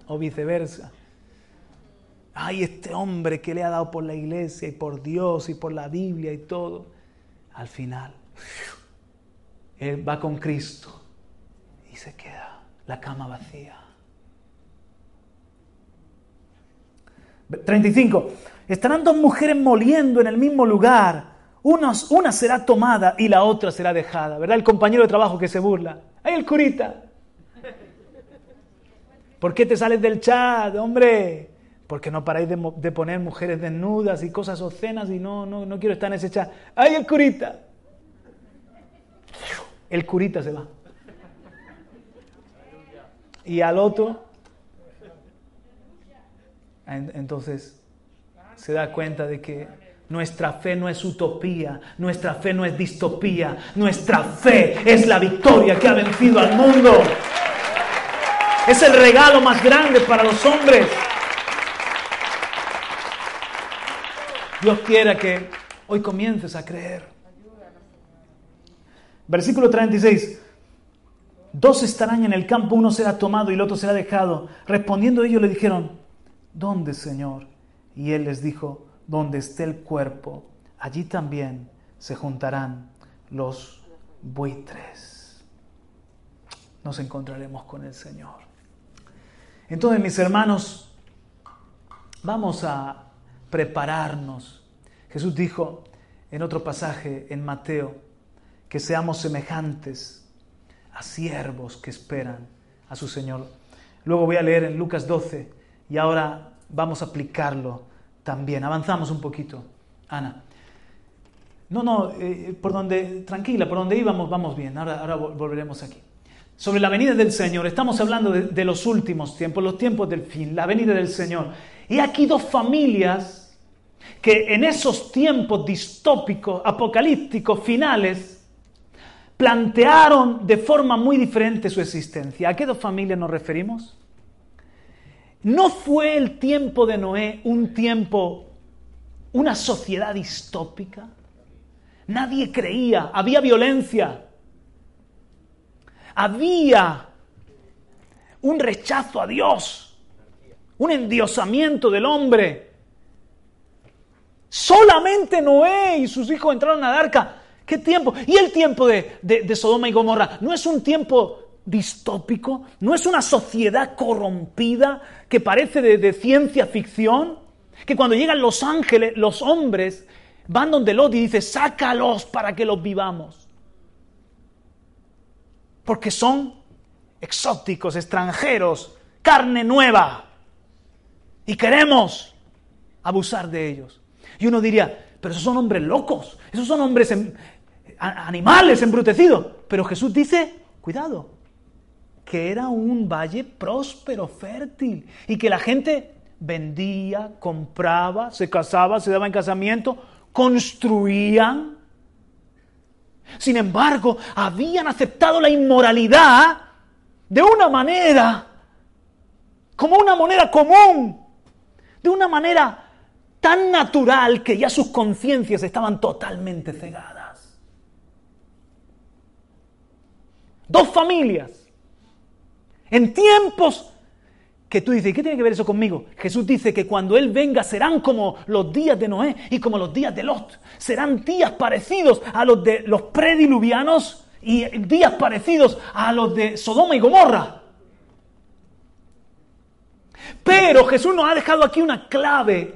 Speaker 1: O viceversa. Ay, este hombre que le ha dado por la iglesia y por Dios y por la Biblia y todo. Al final él va con Cristo y se queda la cama vacía. 35. Estarán dos mujeres moliendo en el mismo lugar. Una, será tomada y la otra será dejada. ¿Verdad? El compañero de trabajo que se burla. ¡Ay, el curita! ¿Por qué te sales del chat, hombre? Porque no paráis de, poner mujeres desnudas y cosas obscenas y no, no, no quiero estar en ese chat. ¡Ay, el curita! el curita se va. Y al otro, entonces se da cuenta de que nuestra fe no es utopía, nuestra fe no es distopía, nuestra fe es la victoria que ha vencido al mundo. Es el regalo más grande para los hombres. Dios quiera que hoy comiences a creer. Versículo 36. Dos estarán en el campo, uno será tomado y el otro será dejado. Respondiendo ellos le dijeron, ¿dónde, Señor? Y él les dijo, donde esté el cuerpo, allí también se juntarán los buitres. Nos encontraremos con el Señor. Entonces, mis hermanos, vamos a prepararnos. Jesús dijo en otro pasaje en Mateo, que seamos semejantes a siervos que esperan a su Señor. Luego voy a leer en Lucas 12 y ahora vamos a aplicarlo también. Avanzamos un poquito. Ana. No, no, eh, por donde, tranquila, por donde íbamos, vamos bien. Ahora, ahora volveremos aquí. Sobre la venida del Señor, estamos hablando de, de los últimos tiempos, los tiempos del fin, la venida del Señor. Y aquí dos familias que en esos tiempos distópicos, apocalípticos, finales, plantearon de forma muy diferente su existencia. ¿A qué dos familias nos referimos? ¿No fue el tiempo de Noé un tiempo, una sociedad distópica? Nadie creía, había violencia, había un rechazo a Dios, un endiosamiento del hombre. Solamente Noé y sus hijos entraron al arca ¿Qué tiempo? ¿Y el tiempo de, Sodoma y Gomorra? ¿No es un tiempo distópico? ¿No es una sociedad corrompida que parece de, ciencia ficción? Que cuando llegan los ángeles, los hombres, van donde Lot y dicen, sácalos para que los vivamos. Porque son exóticos, extranjeros, carne nueva. Y queremos abusar de ellos. Y uno diría, pero esos son hombres locos, esos son hombres animales embrutecidos. Pero Jesús dice, cuidado, que era un valle próspero, fértil, y que la gente vendía, compraba, se casaba, se daba en casamiento, construían. Sin embargo, habían aceptado la inmoralidad de una manera, como una manera común, de una manera tan natural que ya sus conciencias estaban totalmente cegadas. Dos familias. En tiempos que tú dices, ¿qué tiene que ver eso conmigo? Jesús dice que cuando Él venga serán como los días de Noé y como los días de Lot. Serán días parecidos a los de los prediluvianos y días parecidos a los de Sodoma y Gomorra. Pero Jesús nos ha dejado aquí una clave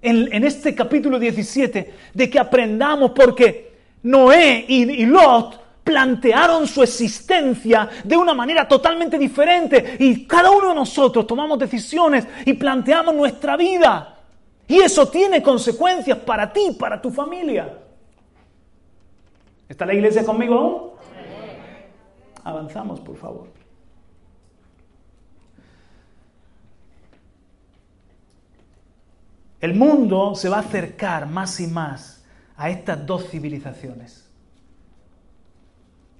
Speaker 1: en, este capítulo 17 de que aprendamos porque Noé y Lot plantearon su existencia de una manera totalmente diferente y cada uno de nosotros tomamos decisiones y planteamos nuestra vida. Y eso tiene consecuencias para ti, para tu familia. ¿Está la iglesia conmigo? Avanzamos, por favor. el mundo se va a acercar más y más a estas dos civilizaciones.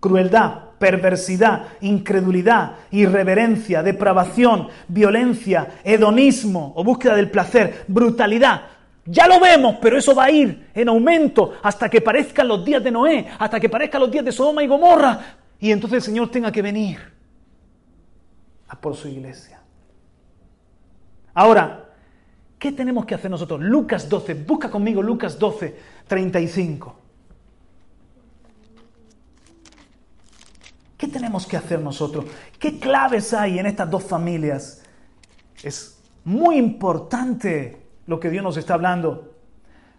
Speaker 1: Crueldad, perversidad, incredulidad, irreverencia, depravación, violencia, hedonismo o búsqueda del placer, brutalidad. Ya lo vemos, pero eso va a ir en aumento hasta que parezcan los días de Noé, hasta que parezcan los días de Sodoma y Gomorra. Y entonces el Señor tenga que venir a por su iglesia. Ahora, ¿qué tenemos que hacer nosotros? Lucas 12, busca conmigo Lucas 12, 35. ¿Qué tenemos que hacer nosotros? ¿Qué claves hay en estas dos familias? Es muy importante lo que Dios nos está hablando.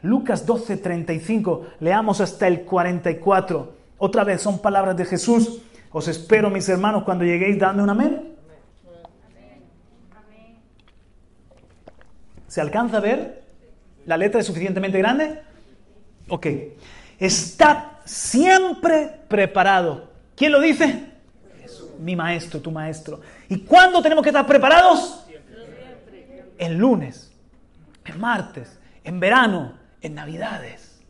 Speaker 1: Lucas 12, 35, leamos hasta el 44. Otra vez son palabras de Jesús. Os espero, mis hermanos, cuando lleguéis, dame un amén. ¿Se alcanza a ver? ¿La letra es suficientemente grande? Ok. Estad siempre preparado. ¿Quién lo dice? Mi maestro, tu maestro. ¿Y cuándo tenemos que estar preparados? El lunes, en martes, en verano, en navidades.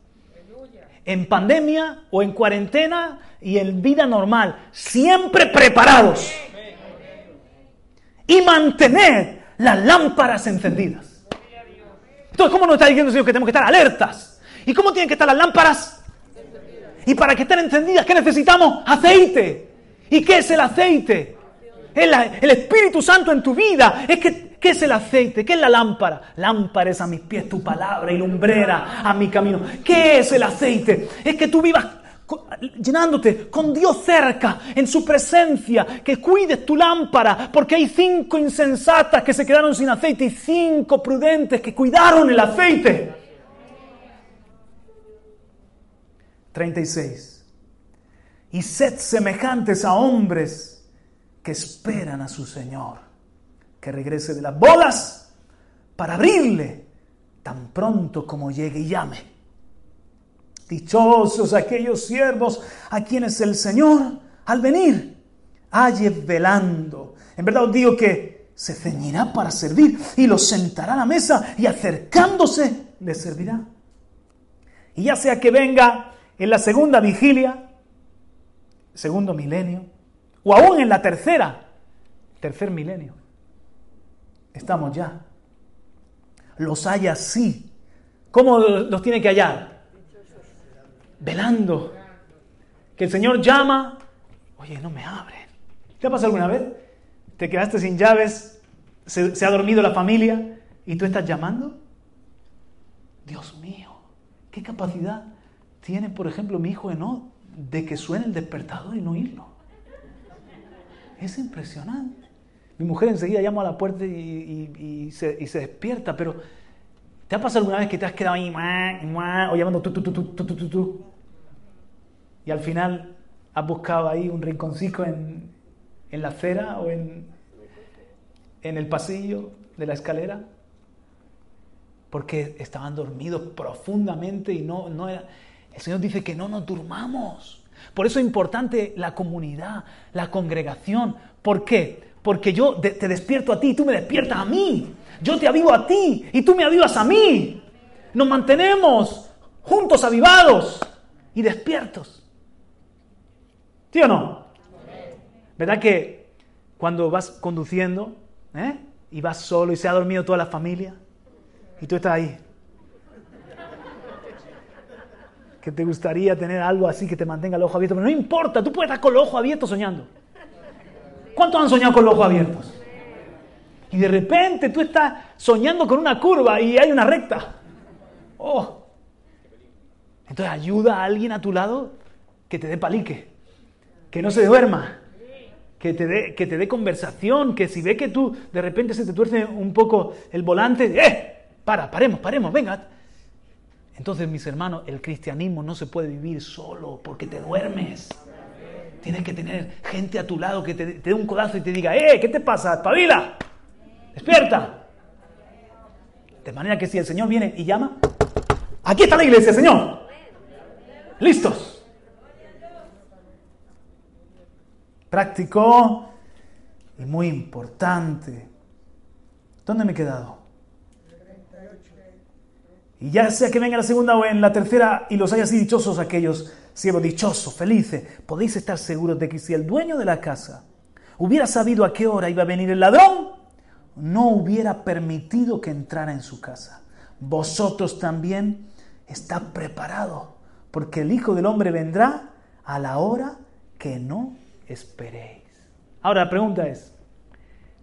Speaker 1: En pandemia o en cuarentena y en vida normal. Siempre preparados. Y mantener las lámparas encendidas. Entonces, ¿cómo nos está diciendo el Señor que tenemos que estar alertas? ¿Y cómo tienen que estar las lámparas? Y para que estén encendidas, ¿qué necesitamos? Aceite. ¿Y qué es el aceite? Es el Espíritu Santo en tu vida. Es que, ¿Qué es el aceite? ¿Qué es la lámpara? Lámpara a mis pies tu palabra y lumbrera a mi camino. ¿Qué es el aceite? Es que tú vivas llenándote con Dios cerca, en su presencia, que cuides tu lámpara, porque hay cinco insensatas que se quedaron sin aceite y cinco prudentes que cuidaron el aceite. 36. Y sed semejantes a hombres que esperan a su Señor, que regrese de las bodas para abrirle tan pronto como llegue y llame. Dichosos aquellos siervos a quienes el Señor, al venir, halle velando. En verdad os digo que se ceñirá para servir y los sentará a la mesa y acercándose les servirá. Y ya sea que venga en la segunda vigilia, segundo milenio, o aún en la tercera, tercer milenio, estamos ya. Los haya así. ¿Cómo los tiene que hallar? velando. Que el Señor llama, oye, no me abren. ¿Te ha pasado alguna vez? ¿Te quedaste sin llaves? Se, ha dormido la familia y tú estás llamando? Dios mío, ¿qué capacidad tiene, por ejemplo, mi hijo Eno de que suene el despertador y no oírlo? Es impresionante. Mi mujer enseguida llama a la puerta y, se, y, se, despierta, pero ¿te ha pasado alguna vez que te has quedado ahí o llamando tú, tú, tú, tú, tú, tú, tú? y al final has buscado ahí un rinconcito en, en la acera o en, en el pasillo de la escalera, porque estaban dormidos profundamente y no, no era... El Señor dice que no nos durmamos. Por eso es importante la comunidad, la congregación. ¿Por qué? Porque yo te despierto a ti y tú me despiertas a mí. Yo te avivo a ti y tú me avivas a mí. Nos mantenemos juntos avivados y despiertos. ¿Sí o no? ¿Verdad que cuando vas conduciendo ¿eh? y vas solo y se ha dormido toda la familia y tú estás ahí? Que te gustaría tener algo así que te mantenga el ojo abierto, pero no importa, tú puedes estar con el ojo abierto soñando. ¿Cuántos han soñado con los ojos abiertos? Y de repente tú estás soñando con una curva y hay una recta. Oh. Entonces ayuda a alguien a tu lado que te dé palique que no se duerma, que te dé, que te dé conversación, que si ve que tú de repente se te tuerce un poco el volante, ¡eh! Para, paremos, paremos, venga. Entonces, mis hermanos, el cristianismo no se puede vivir solo porque te duermes. Tienes que tener gente a tu lado que te, dé un codazo y te diga, ¡eh! ¿Qué te pasa? ¡Espabila! ¡Despierta! De manera que si el Señor viene y llama, aquí está la iglesia, Señor. Listos. práctico y muy importante. ¿Dónde me he quedado? Y ya sea que venga la segunda o en la tercera y los haya así dichosos aquellos siervos, dichosos, felices, podéis estar seguros de que si el dueño de la casa hubiera sabido a qué hora iba a venir el ladrón, no hubiera permitido que entrara en su casa. Vosotros también está preparado, porque el Hijo del Hombre vendrá a la hora que no esperéis. Ahora la pregunta es,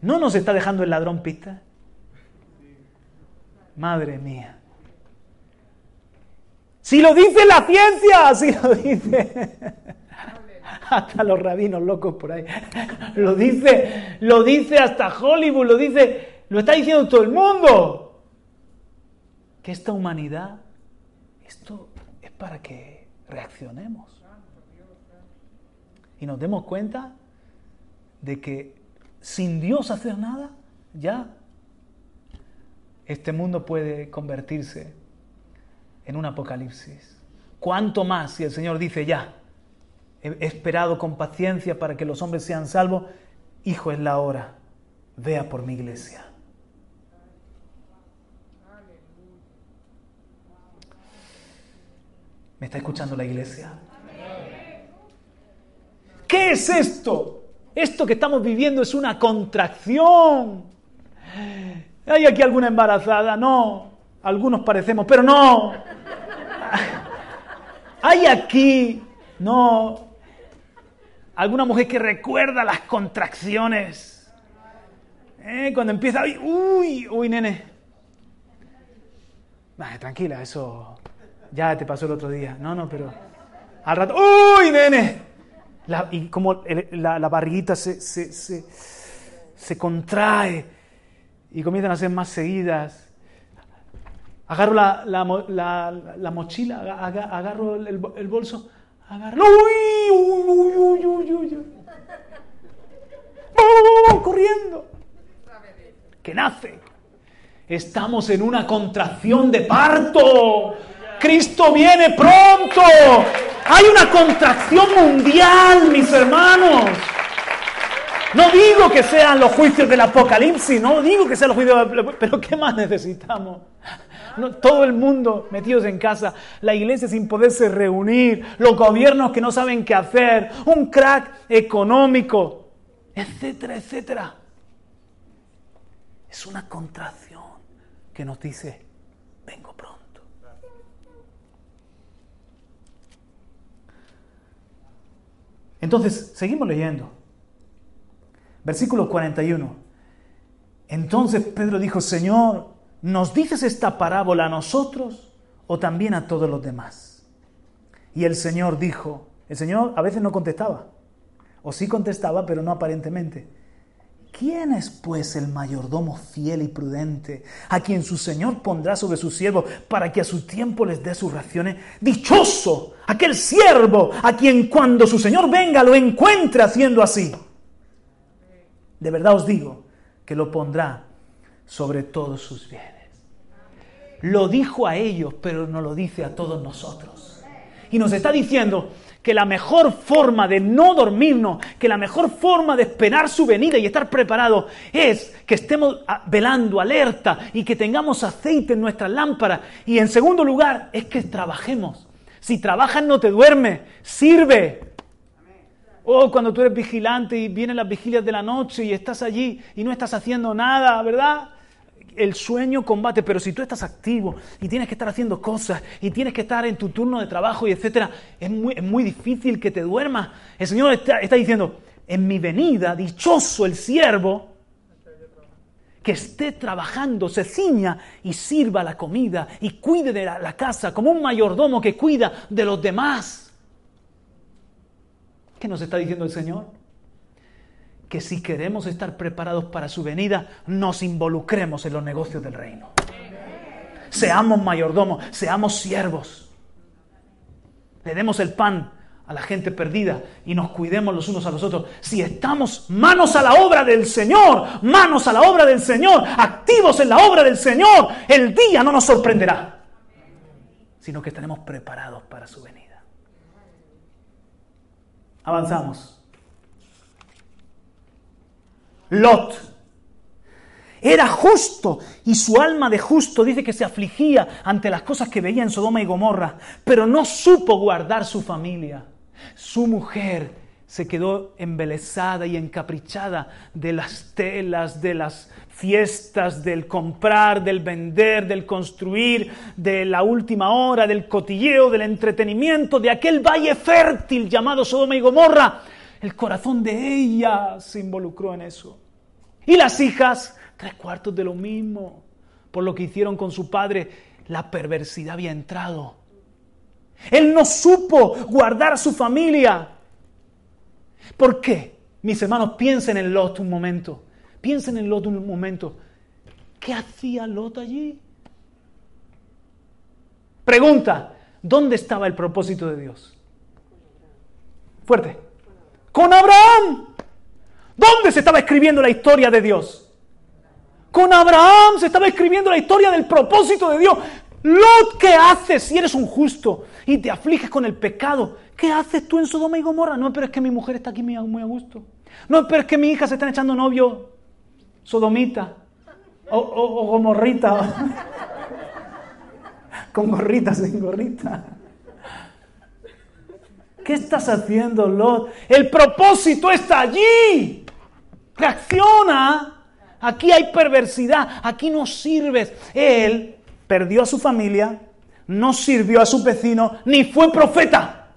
Speaker 1: ¿no nos está dejando el ladrón pista? Madre mía. Si lo dice la ciencia, si lo dice hasta los rabinos locos por ahí. Lo dice, lo dice hasta Hollywood, lo dice, lo está diciendo todo el mundo. Que esta humanidad, esto es para que reaccionemos. Y nos demos cuenta de que sin Dios hacer nada, ya este mundo puede convertirse en un apocalipsis. ¿Cuánto más si el Señor dice ya? He esperado con paciencia para que los hombres sean salvos. Hijo, es la hora. Vea por mi iglesia. ¿Me está escuchando la iglesia? ¿Qué es esto? Esto que estamos viviendo es una contracción. ¿Hay aquí alguna embarazada? No. Algunos parecemos, pero no. Hay aquí, no, alguna mujer que recuerda las contracciones. ¿Eh? Cuando empieza, uy, uy, nene. tranquila, eso ya te pasó el otro día. No, no, pero al rato, uy, nene. y como la, barriguita se, se, se, se contrae y comienzan a ser más seguidas. Agarro la, la, mochila, agarro el, el, bolso, agarro. ¡Uy! ¡Uy, uy, uy, uy, uy! uy corriendo! Que nace. Estamos en una contracción de parto. Cristo viene pronto. Hay una contracción mundial, mis hermanos. No digo que sean los juicios del Apocalipsis, no digo que sean los juicios, pero ¿qué más necesitamos? Todo el mundo metidos en casa, la iglesia sin poderse reunir, los gobiernos que no saben qué hacer, un crack económico, etcétera, etcétera. Es una contracción que nos dice, vengo pronto. Entonces, seguimos leyendo. Versículo 41. Entonces Pedro dijo, Señor, ¿nos dices esta parábola a nosotros o también a todos los demás? Y el Señor dijo, el Señor a veces no contestaba, o sí contestaba, pero no aparentemente. ¿Quién es pues el mayordomo fiel y prudente, a quien su Señor pondrá sobre sus siervos para que a su tiempo les dé sus raciones? Dichoso aquel siervo a quien cuando su Señor venga lo encuentre haciendo así. De verdad os digo que lo pondrá sobre todos sus bienes. Lo dijo a ellos, pero no lo dice a todos nosotros. Y nos está diciendo que la mejor forma de no dormirnos, que la mejor forma de esperar su venida y estar preparados es que estemos velando, alerta y que tengamos aceite en nuestras lámparas. Y en segundo lugar, es que trabajemos. Si trabajas no te duermes, sirve. O cuando tú eres vigilante y vienen las vigilias de la noche y estás allí y no estás haciendo nada, ¿verdad? El sueño combate, pero si tú estás activo y tienes que estar haciendo cosas y tienes que estar en tu turno de trabajo y etcétera, es muy, difícil que te duermas. El Señor está, diciendo, en mi venida, dichoso el siervo que esté trabajando, se ciña y sirva la comida y cuide de la casa como un mayordomo que cuida de los demás. ¿Qué nos está diciendo el Señor? Que si queremos estar preparados para su venida, nos involucremos en los negocios del reino. Seamos mayordomos, seamos siervos. Le demos el pan a la gente perdida y nos cuidemos los unos a los otros. Si estamos manos a la obra del Señor, manos a la obra del Señor, activos en la obra del Señor, el día no nos sorprenderá, sino que estaremos preparados para su venida. Avanzamos. Lot era justo y su alma de justo dice que se afligía ante las cosas que veía en Sodoma y Gomorra, pero no supo guardar su familia. Su mujer se quedó embelesada y encaprichada de las telas, de las fiestas, del comprar, del vender, del construir, de la última hora, del cotilleo, del entretenimiento, de aquel valle fértil llamado Sodoma y Gomorra. El corazón de ella se involucró en eso. Y las hijas, tres cuartos de lo mismo. Por lo que hicieron con su padre, la perversidad había entrado. Él no supo guardar a su familia. ¿Por qué? Mis hermanos, piensen en Lot un momento. Piensen en Lot un momento. ¿Qué hacía Lot allí? Pregunta, ¿dónde estaba el propósito de Dios? Fuerte. Con Abraham. ¿Dónde se estaba escribiendo la historia de Dios? Con Abraham se estaba escribiendo la historia del propósito de Dios. Lot, ¿qué haces si eres un justo y te afliges con el pecado? ¿Qué haces tú en Sodoma y Gomorra? No, pero es que mi mujer está aquí muy a gusto. No, pero es que mi hija se está echando novio sodomita o, gomorrita. con gorrita, sin gorrita. ¿Qué estás haciendo, Lot? El propósito está allí. Reacciona. Aquí hay perversidad. Aquí no sirves. Él perdió a su familia, no sirvió a su vecino, ni fue profeta.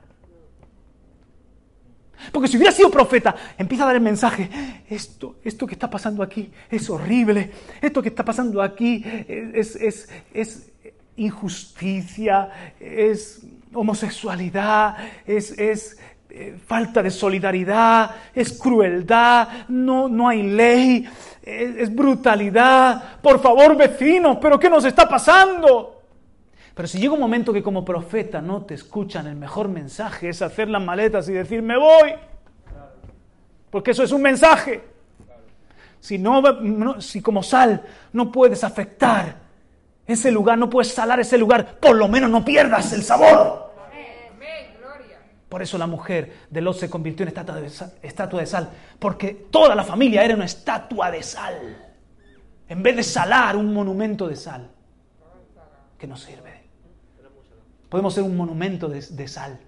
Speaker 1: Porque si hubiera sido profeta, empieza a dar el mensaje, esto, esto que está pasando aquí es horrible, esto que está pasando aquí es, es, injusticia, es homosexualidad, es, eh, falta de solidaridad, es crueldad, no, no hay ley, es, brutalidad. Por favor, vecinos, ¿pero qué nos está pasando? Pero si llega un momento que como profeta no te escuchan, el mejor mensaje es hacer las maletas y decir, me voy. Porque eso es un mensaje. Si, no, si como sal no puedes afectar ese lugar, no puedes salar ese lugar, por lo menos no pierdas el sabor. Por eso la mujer de Lot se convirtió en estatua de, sal, estatua de sal, porque toda la familia era una estatua de sal, en vez de salar un monumento de sal, que no sirve. Podemos ser un monumento de, sal.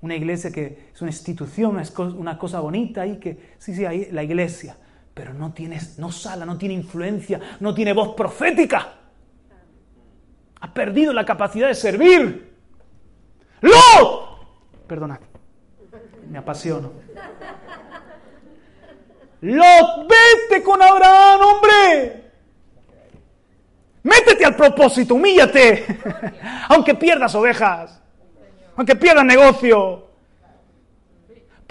Speaker 1: Una iglesia que es una institución, una cosa bonita y que, sí, sí, ahí la iglesia, pero no tiene, no sala, no tiene influencia, no tiene voz profética. Ha perdido la capacidad de servir. ¡Lo! Perdonad, me apasiono. ¡Lot, vete con Abraham, hombre! Métete al propósito, humíllate. aunque pierdas ovejas, aunque pierdas negocio.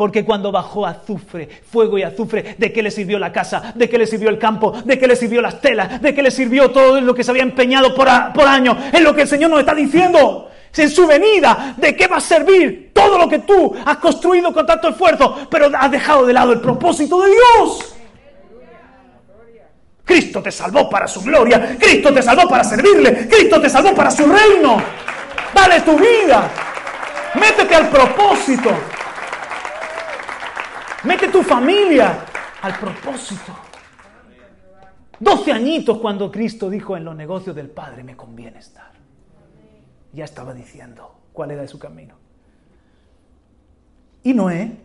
Speaker 1: Porque cuando bajó azufre, fuego y azufre, ¿de qué le sirvió la casa? ¿De qué le sirvió el campo? ¿De qué le sirvió las telas? ¿De qué le sirvió todo lo que se había empeñado por, por año? Es lo que el Señor nos está diciendo. En su venida, ¿de qué va a servir todo lo que tú has construido con tanto esfuerzo, pero has dejado de lado el propósito de Dios? Cristo te salvó para su gloria. Cristo te salvó para servirle. Cristo te salvó para su reino. Dale tu vida. Métete al propósito. Mete tu familia al propósito. Doce añitos cuando Cristo dijo en los negocios del Padre me conviene estar. Ya estaba diciendo cuál era su camino. Y Noé,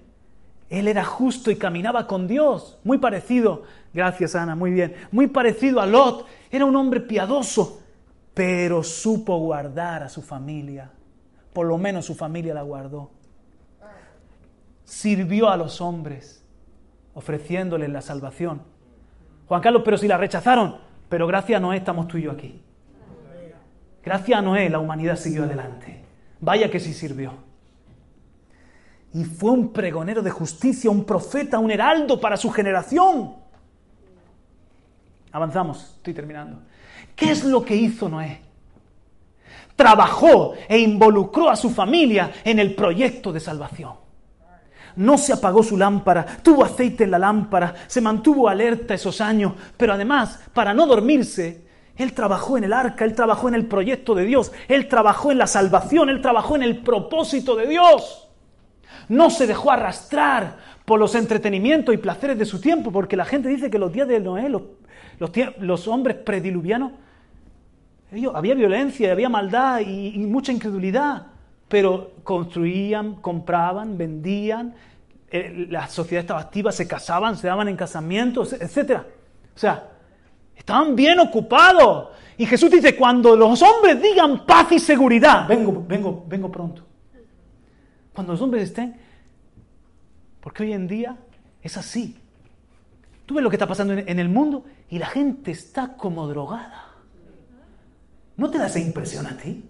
Speaker 1: él era justo y caminaba con Dios, muy parecido Gracias, Ana, muy bien. Muy parecido a Lot. Era un hombre piadoso, pero supo guardar a su familia. Por lo menos su familia la guardó. Sirvió a los hombres, ofreciéndoles la salvación. Juan Carlos, pero si la rechazaron, pero gracias a Noé estamos tú y yo aquí. Gracias a Noé la humanidad siguió adelante. Vaya que sí sirvió. Y fue un pregonero de justicia, un profeta, un heraldo para su generación. Avanzamos, estoy terminando. ¿Qué es lo que hizo Noé? Trabajó e involucró a su familia en el proyecto de salvación. No se apagó su lámpara, tuvo aceite en la lámpara, se mantuvo alerta esos años, pero además, para no dormirse, él trabajó en el arca, él trabajó en el proyecto de Dios, él trabajó en la salvación, él trabajó en el propósito de Dios. No se dejó arrastrar por los entretenimientos y placeres de su tiempo, porque la gente dice que los días de Noé, los, hombres prediluvianos, había violencia, había maldad y, mucha incredulidad, pero construían, compraban, vendían, eh, la sociedad estaba activa, se casaban, se daban en casamientos, etc. O sea, estaban bien ocupados. Y Jesús dice, cuando los hombres digan paz y seguridad, vengo, vengo, vengo pronto. Cuando los hombres estén, porque hoy en día es así. Tú ves lo que está pasando en el mundo y la gente está como drogada. ¿No te da esa impresión a ti?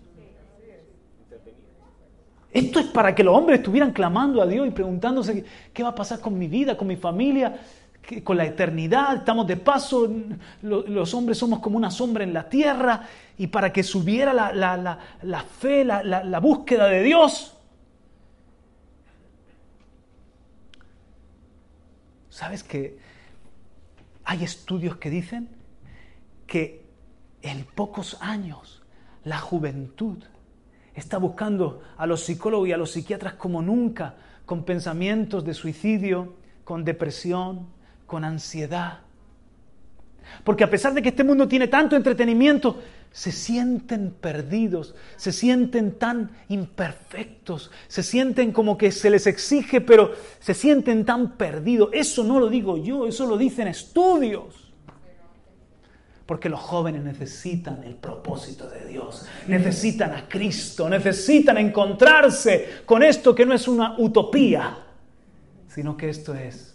Speaker 1: Esto es para que los hombres estuvieran clamando a Dios y preguntándose qué va a pasar con mi vida, con mi familia, con la eternidad. Estamos de paso, los hombres somos como una sombra en la tierra y para que subiera la, fe, la búsqueda de Dios. ¿Sabes que hay estudios que dicen que en pocos años la juventud está buscando a los psicólogos y a los psiquiatras como nunca, con pensamientos de suicidio, con depresión, con ansiedad. Porque a pesar de que este mundo tiene tanto entretenimiento, se sienten perdidos, se sienten tan imperfectos, se sienten como que se les exige, pero se sienten tan perdidos. Eso no lo digo yo, eso lo dicen estudios. Porque los jóvenes necesitan el propósito de Dios, necesitan a Cristo, necesitan encontrarse con esto que no es una utopía, sino que esto es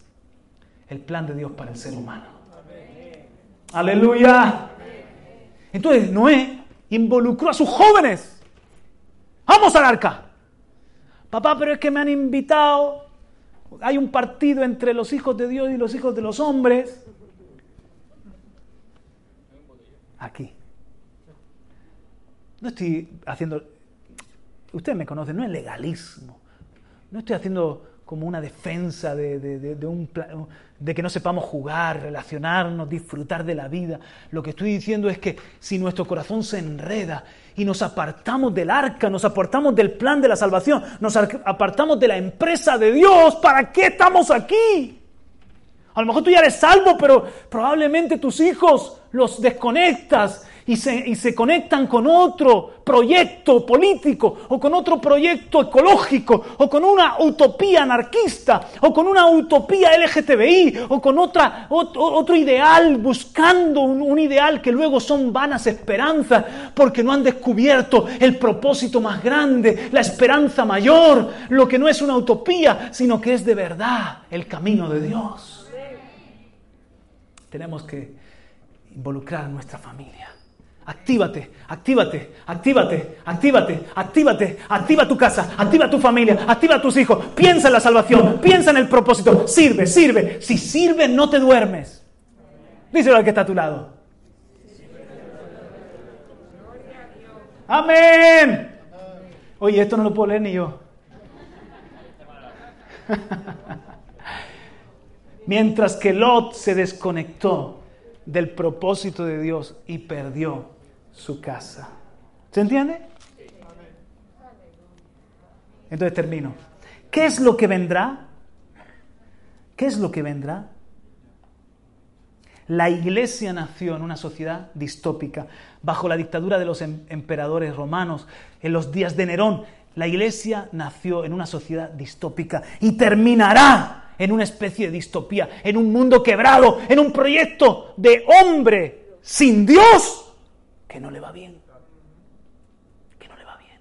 Speaker 1: el plan de Dios para el ser humano. Aleluya. Entonces Noé involucró a sus jóvenes. Vamos al arca. Papá, pero es que me han invitado. Hay un partido entre los hijos de Dios y los hijos de los hombres. Aquí. No estoy haciendo, ustedes me conocen, no es legalismo. No estoy haciendo como una defensa de, de, un, de que no sepamos jugar, relacionarnos, disfrutar de la vida. Lo que estoy diciendo es que si nuestro corazón se enreda y nos apartamos del arca, nos apartamos del plan de la salvación, nos apartamos de la empresa de Dios, ¿para qué estamos aquí? A lo mejor tú ya eres salvo, pero probablemente tus hijos los desconectas y se, conectan con otro proyecto político o con otro proyecto ecológico o con una utopía anarquista o con una utopía LGTBI o con otra, otro, ideal, buscando un ideal que luego son vanas esperanzas porque no han descubierto el propósito más grande, la esperanza mayor, lo que no es una utopía, sino que es de verdad el camino de Dios. Tenemos que involucrar a nuestra familia. Actívate, actívate, actívate, actívate, actívate, activa tu casa, activa tu familia, activa tus hijos, piensa en la salvación, piensa en el propósito, sirve, sirve. Si sirve, no te duermes. Díselo al que está a tu lado. Amén. Oye, esto no lo puedo leer ni yo. Mientras que Lot se desconectó del propósito de Dios y perdió su casa. ¿Se entiende? Entonces termino. ¿Qué es lo que vendrá? ¿Qué es lo que vendrá? La iglesia nació en una sociedad distópica, bajo la dictadura de los em-, emperadores romanos, en los días de Nerón. La iglesia nació en una sociedad distópica y terminará en una especie de distopía, en un mundo quebrado, en un proyecto de hombre sin Dios que no le va bien. Que no le va bien.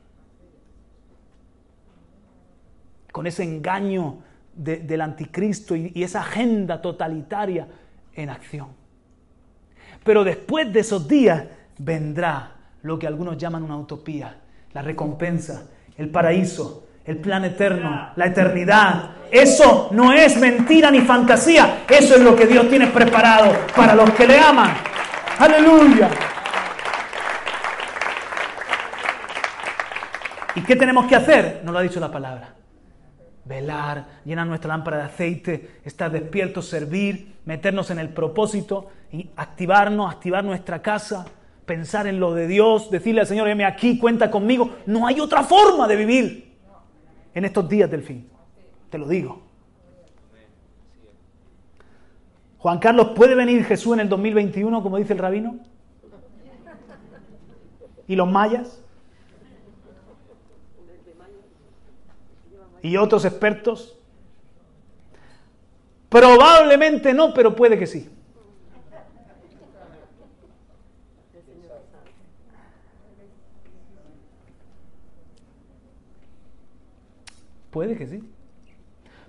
Speaker 1: Con ese engaño del anticristo y, esa agenda totalitaria en acción. Pero después de esos días vendrá lo que algunos llaman una utopía, la recompensa, el paraíso, el plan eterno, la eternidad. Eso no es mentira ni fantasía, eso es lo que Dios tiene preparado para los que le aman. Aleluya. ¿Y qué tenemos que hacer? No lo ha dicho la palabra. Velar, llenar nuestra lámpara de aceite, estar despiertos, servir, meternos en el propósito y activarnos, activar nuestra casa, pensar en lo de Dios, decirle al Señor, heme aquí, cuenta conmigo. No hay otra forma de vivir en estos días del fin. Te lo digo. Juan Carlos, ¿puede venir Jesús en el 2021, como dice el rabino? ¿Y los mayas? ¿Y otros expertos? Probablemente no, pero puede que sí. Puede que sí.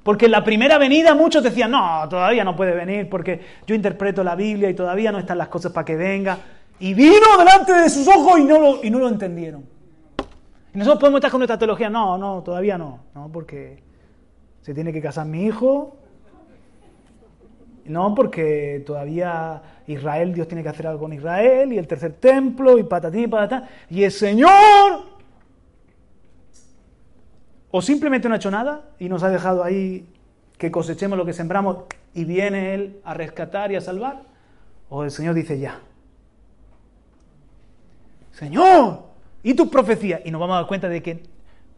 Speaker 1: Porque en la primera venida muchos decían, no, todavía no puede venir porque yo interpreto la Biblia y todavía no están las cosas para que venga. Y vino delante de sus ojos y no lo, y no lo entendieron. Y nosotros podemos estar con nuestra teología, no, no, todavía no, no, porque se tiene que casar mi hijo, no, porque todavía Israel, Dios tiene que hacer algo con Israel y el tercer templo y patatín y patatán. Y el Señor o simplemente no ha hecho nada y nos ha dejado ahí que cosechemos lo que sembramos y viene Él a rescatar y a salvar. O el Señor dice ya. Señor, ¿y tu profecía? Y nos vamos a dar cuenta de que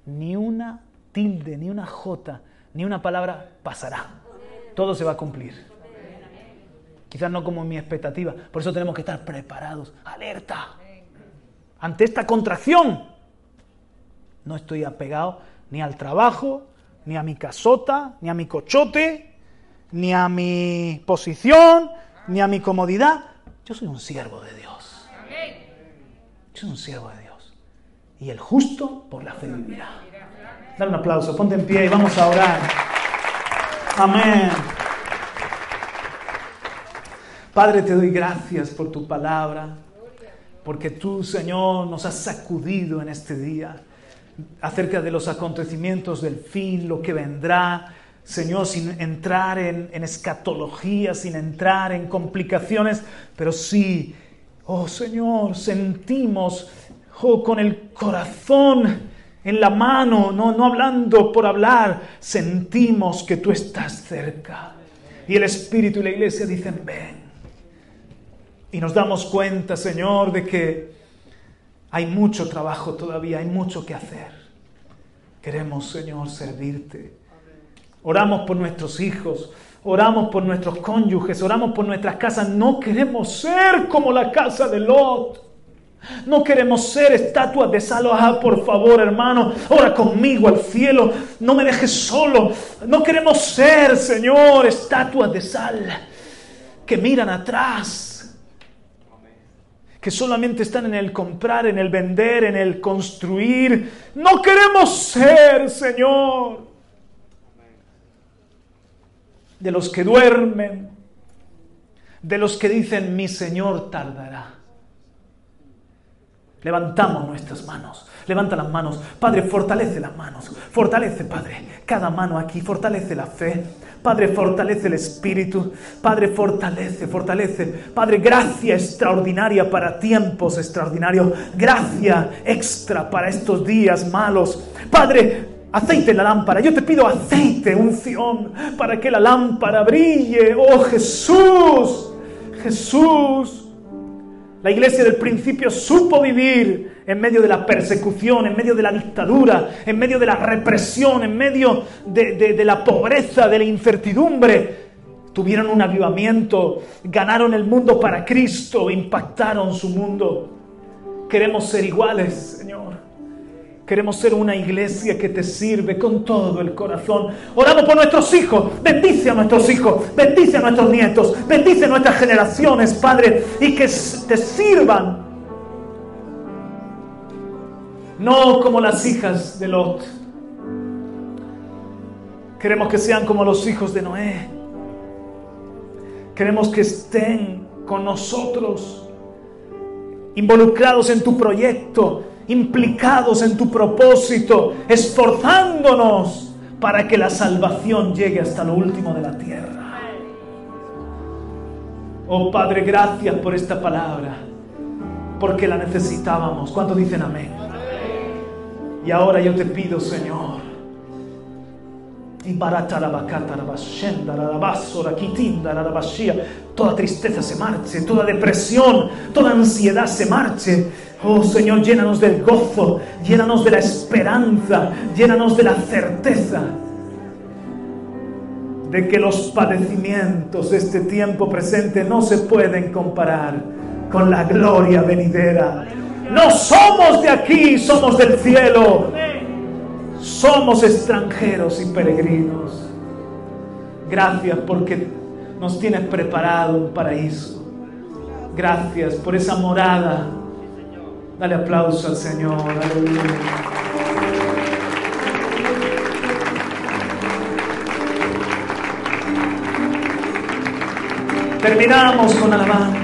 Speaker 1: ni una tilde, ni una jota, ni una palabra pasará. Todo se va a cumplir. Quizás no como mi expectativa. Por eso tenemos que estar preparados, alerta. Ante esta contracción, no estoy apegado ni al trabajo, ni a mi casota, ni a mi cochote, ni a mi posición, ni a mi comodidad. Yo soy un siervo de Dios. Yo soy un siervo de Dios. Y el justo por la fe vivirá. Dale un aplauso, ponte en pie y vamos a orar. Amén. Padre, te doy gracias por tu palabra, porque tú, Señor, nos has sacudido en este día acerca de los acontecimientos del fin, lo que vendrá, Señor, sin entrar en, escatología, sin entrar en complicaciones, pero sí, oh Señor, sentimos oh, con el corazón en la mano, no, no hablando por hablar, sentimos que tú estás cerca. Y el Espíritu y la Iglesia dicen, ven. Y nos damos cuenta, Señor, de que hay mucho trabajo todavía, hay mucho que hacer. Queremos, Señor, servirte. Oramos por nuestros hijos, oramos por nuestros cónyuges, oramos por nuestras casas. No queremos ser como la casa de Lot. No queremos ser estatuas de sal. Ah, por favor, hermano, ora conmigo al cielo. No me dejes solo. No queremos ser, Señor, estatuas de sal que miran atrás que solamente están en el comprar, en el vender, en el construir. No queremos ser, Señor, de los que duermen, de los que dicen, mi Señor tardará. Levantamos nuestras manos. Levanta las manos. Padre, fortalece las manos. Fortalece, Padre, cada mano aquí. Fortalece la fe. Padre, fortalece el espíritu. Padre, fortalece, fortalece. Padre, gracia extraordinaria para tiempos extraordinarios. Gracia extra para estos días malos. Padre, aceite la lámpara. Yo te pido aceite, unción, para que la lámpara brille. Oh Jesús, Jesús. La iglesia del principio supo vivir en medio de la persecución, en medio de la dictadura, en medio de la represión, en medio de, la pobreza, de la incertidumbre. Tuvieron un avivamiento, ganaron el mundo para Cristo, impactaron su mundo. Queremos ser iguales, Señor. Queremos ser una iglesia que te sirve con todo el corazón. Oramos por nuestros hijos. Bendice a nuestros hijos. Bendice a nuestros nietos. Bendice a nuestras generaciones, Padre. Y que te sirvan. No como las hijas de Lot. Queremos que sean como los hijos de Noé. Queremos que estén con nosotros. Involucrados en tu proyecto implicados en tu propósito, esforzándonos para que la salvación llegue hasta lo último de la tierra. Oh Padre, gracias por esta palabra, porque la necesitábamos. ¿Cuántos dicen amén? Y ahora yo te pido, Señor, toda tristeza se marche, toda depresión, toda ansiedad se marche. Oh Señor, llénanos del gozo, llénanos de la esperanza, llénanos de la certeza de que los padecimientos de este tiempo presente no se pueden comparar con la gloria venidera. No somos de aquí, somos del cielo somos extranjeros y peregrinos. Gracias porque nos tienes preparado un paraíso. Gracias por esa morada. Dale aplauso al Señor. Aleluya. Terminamos con alabanza.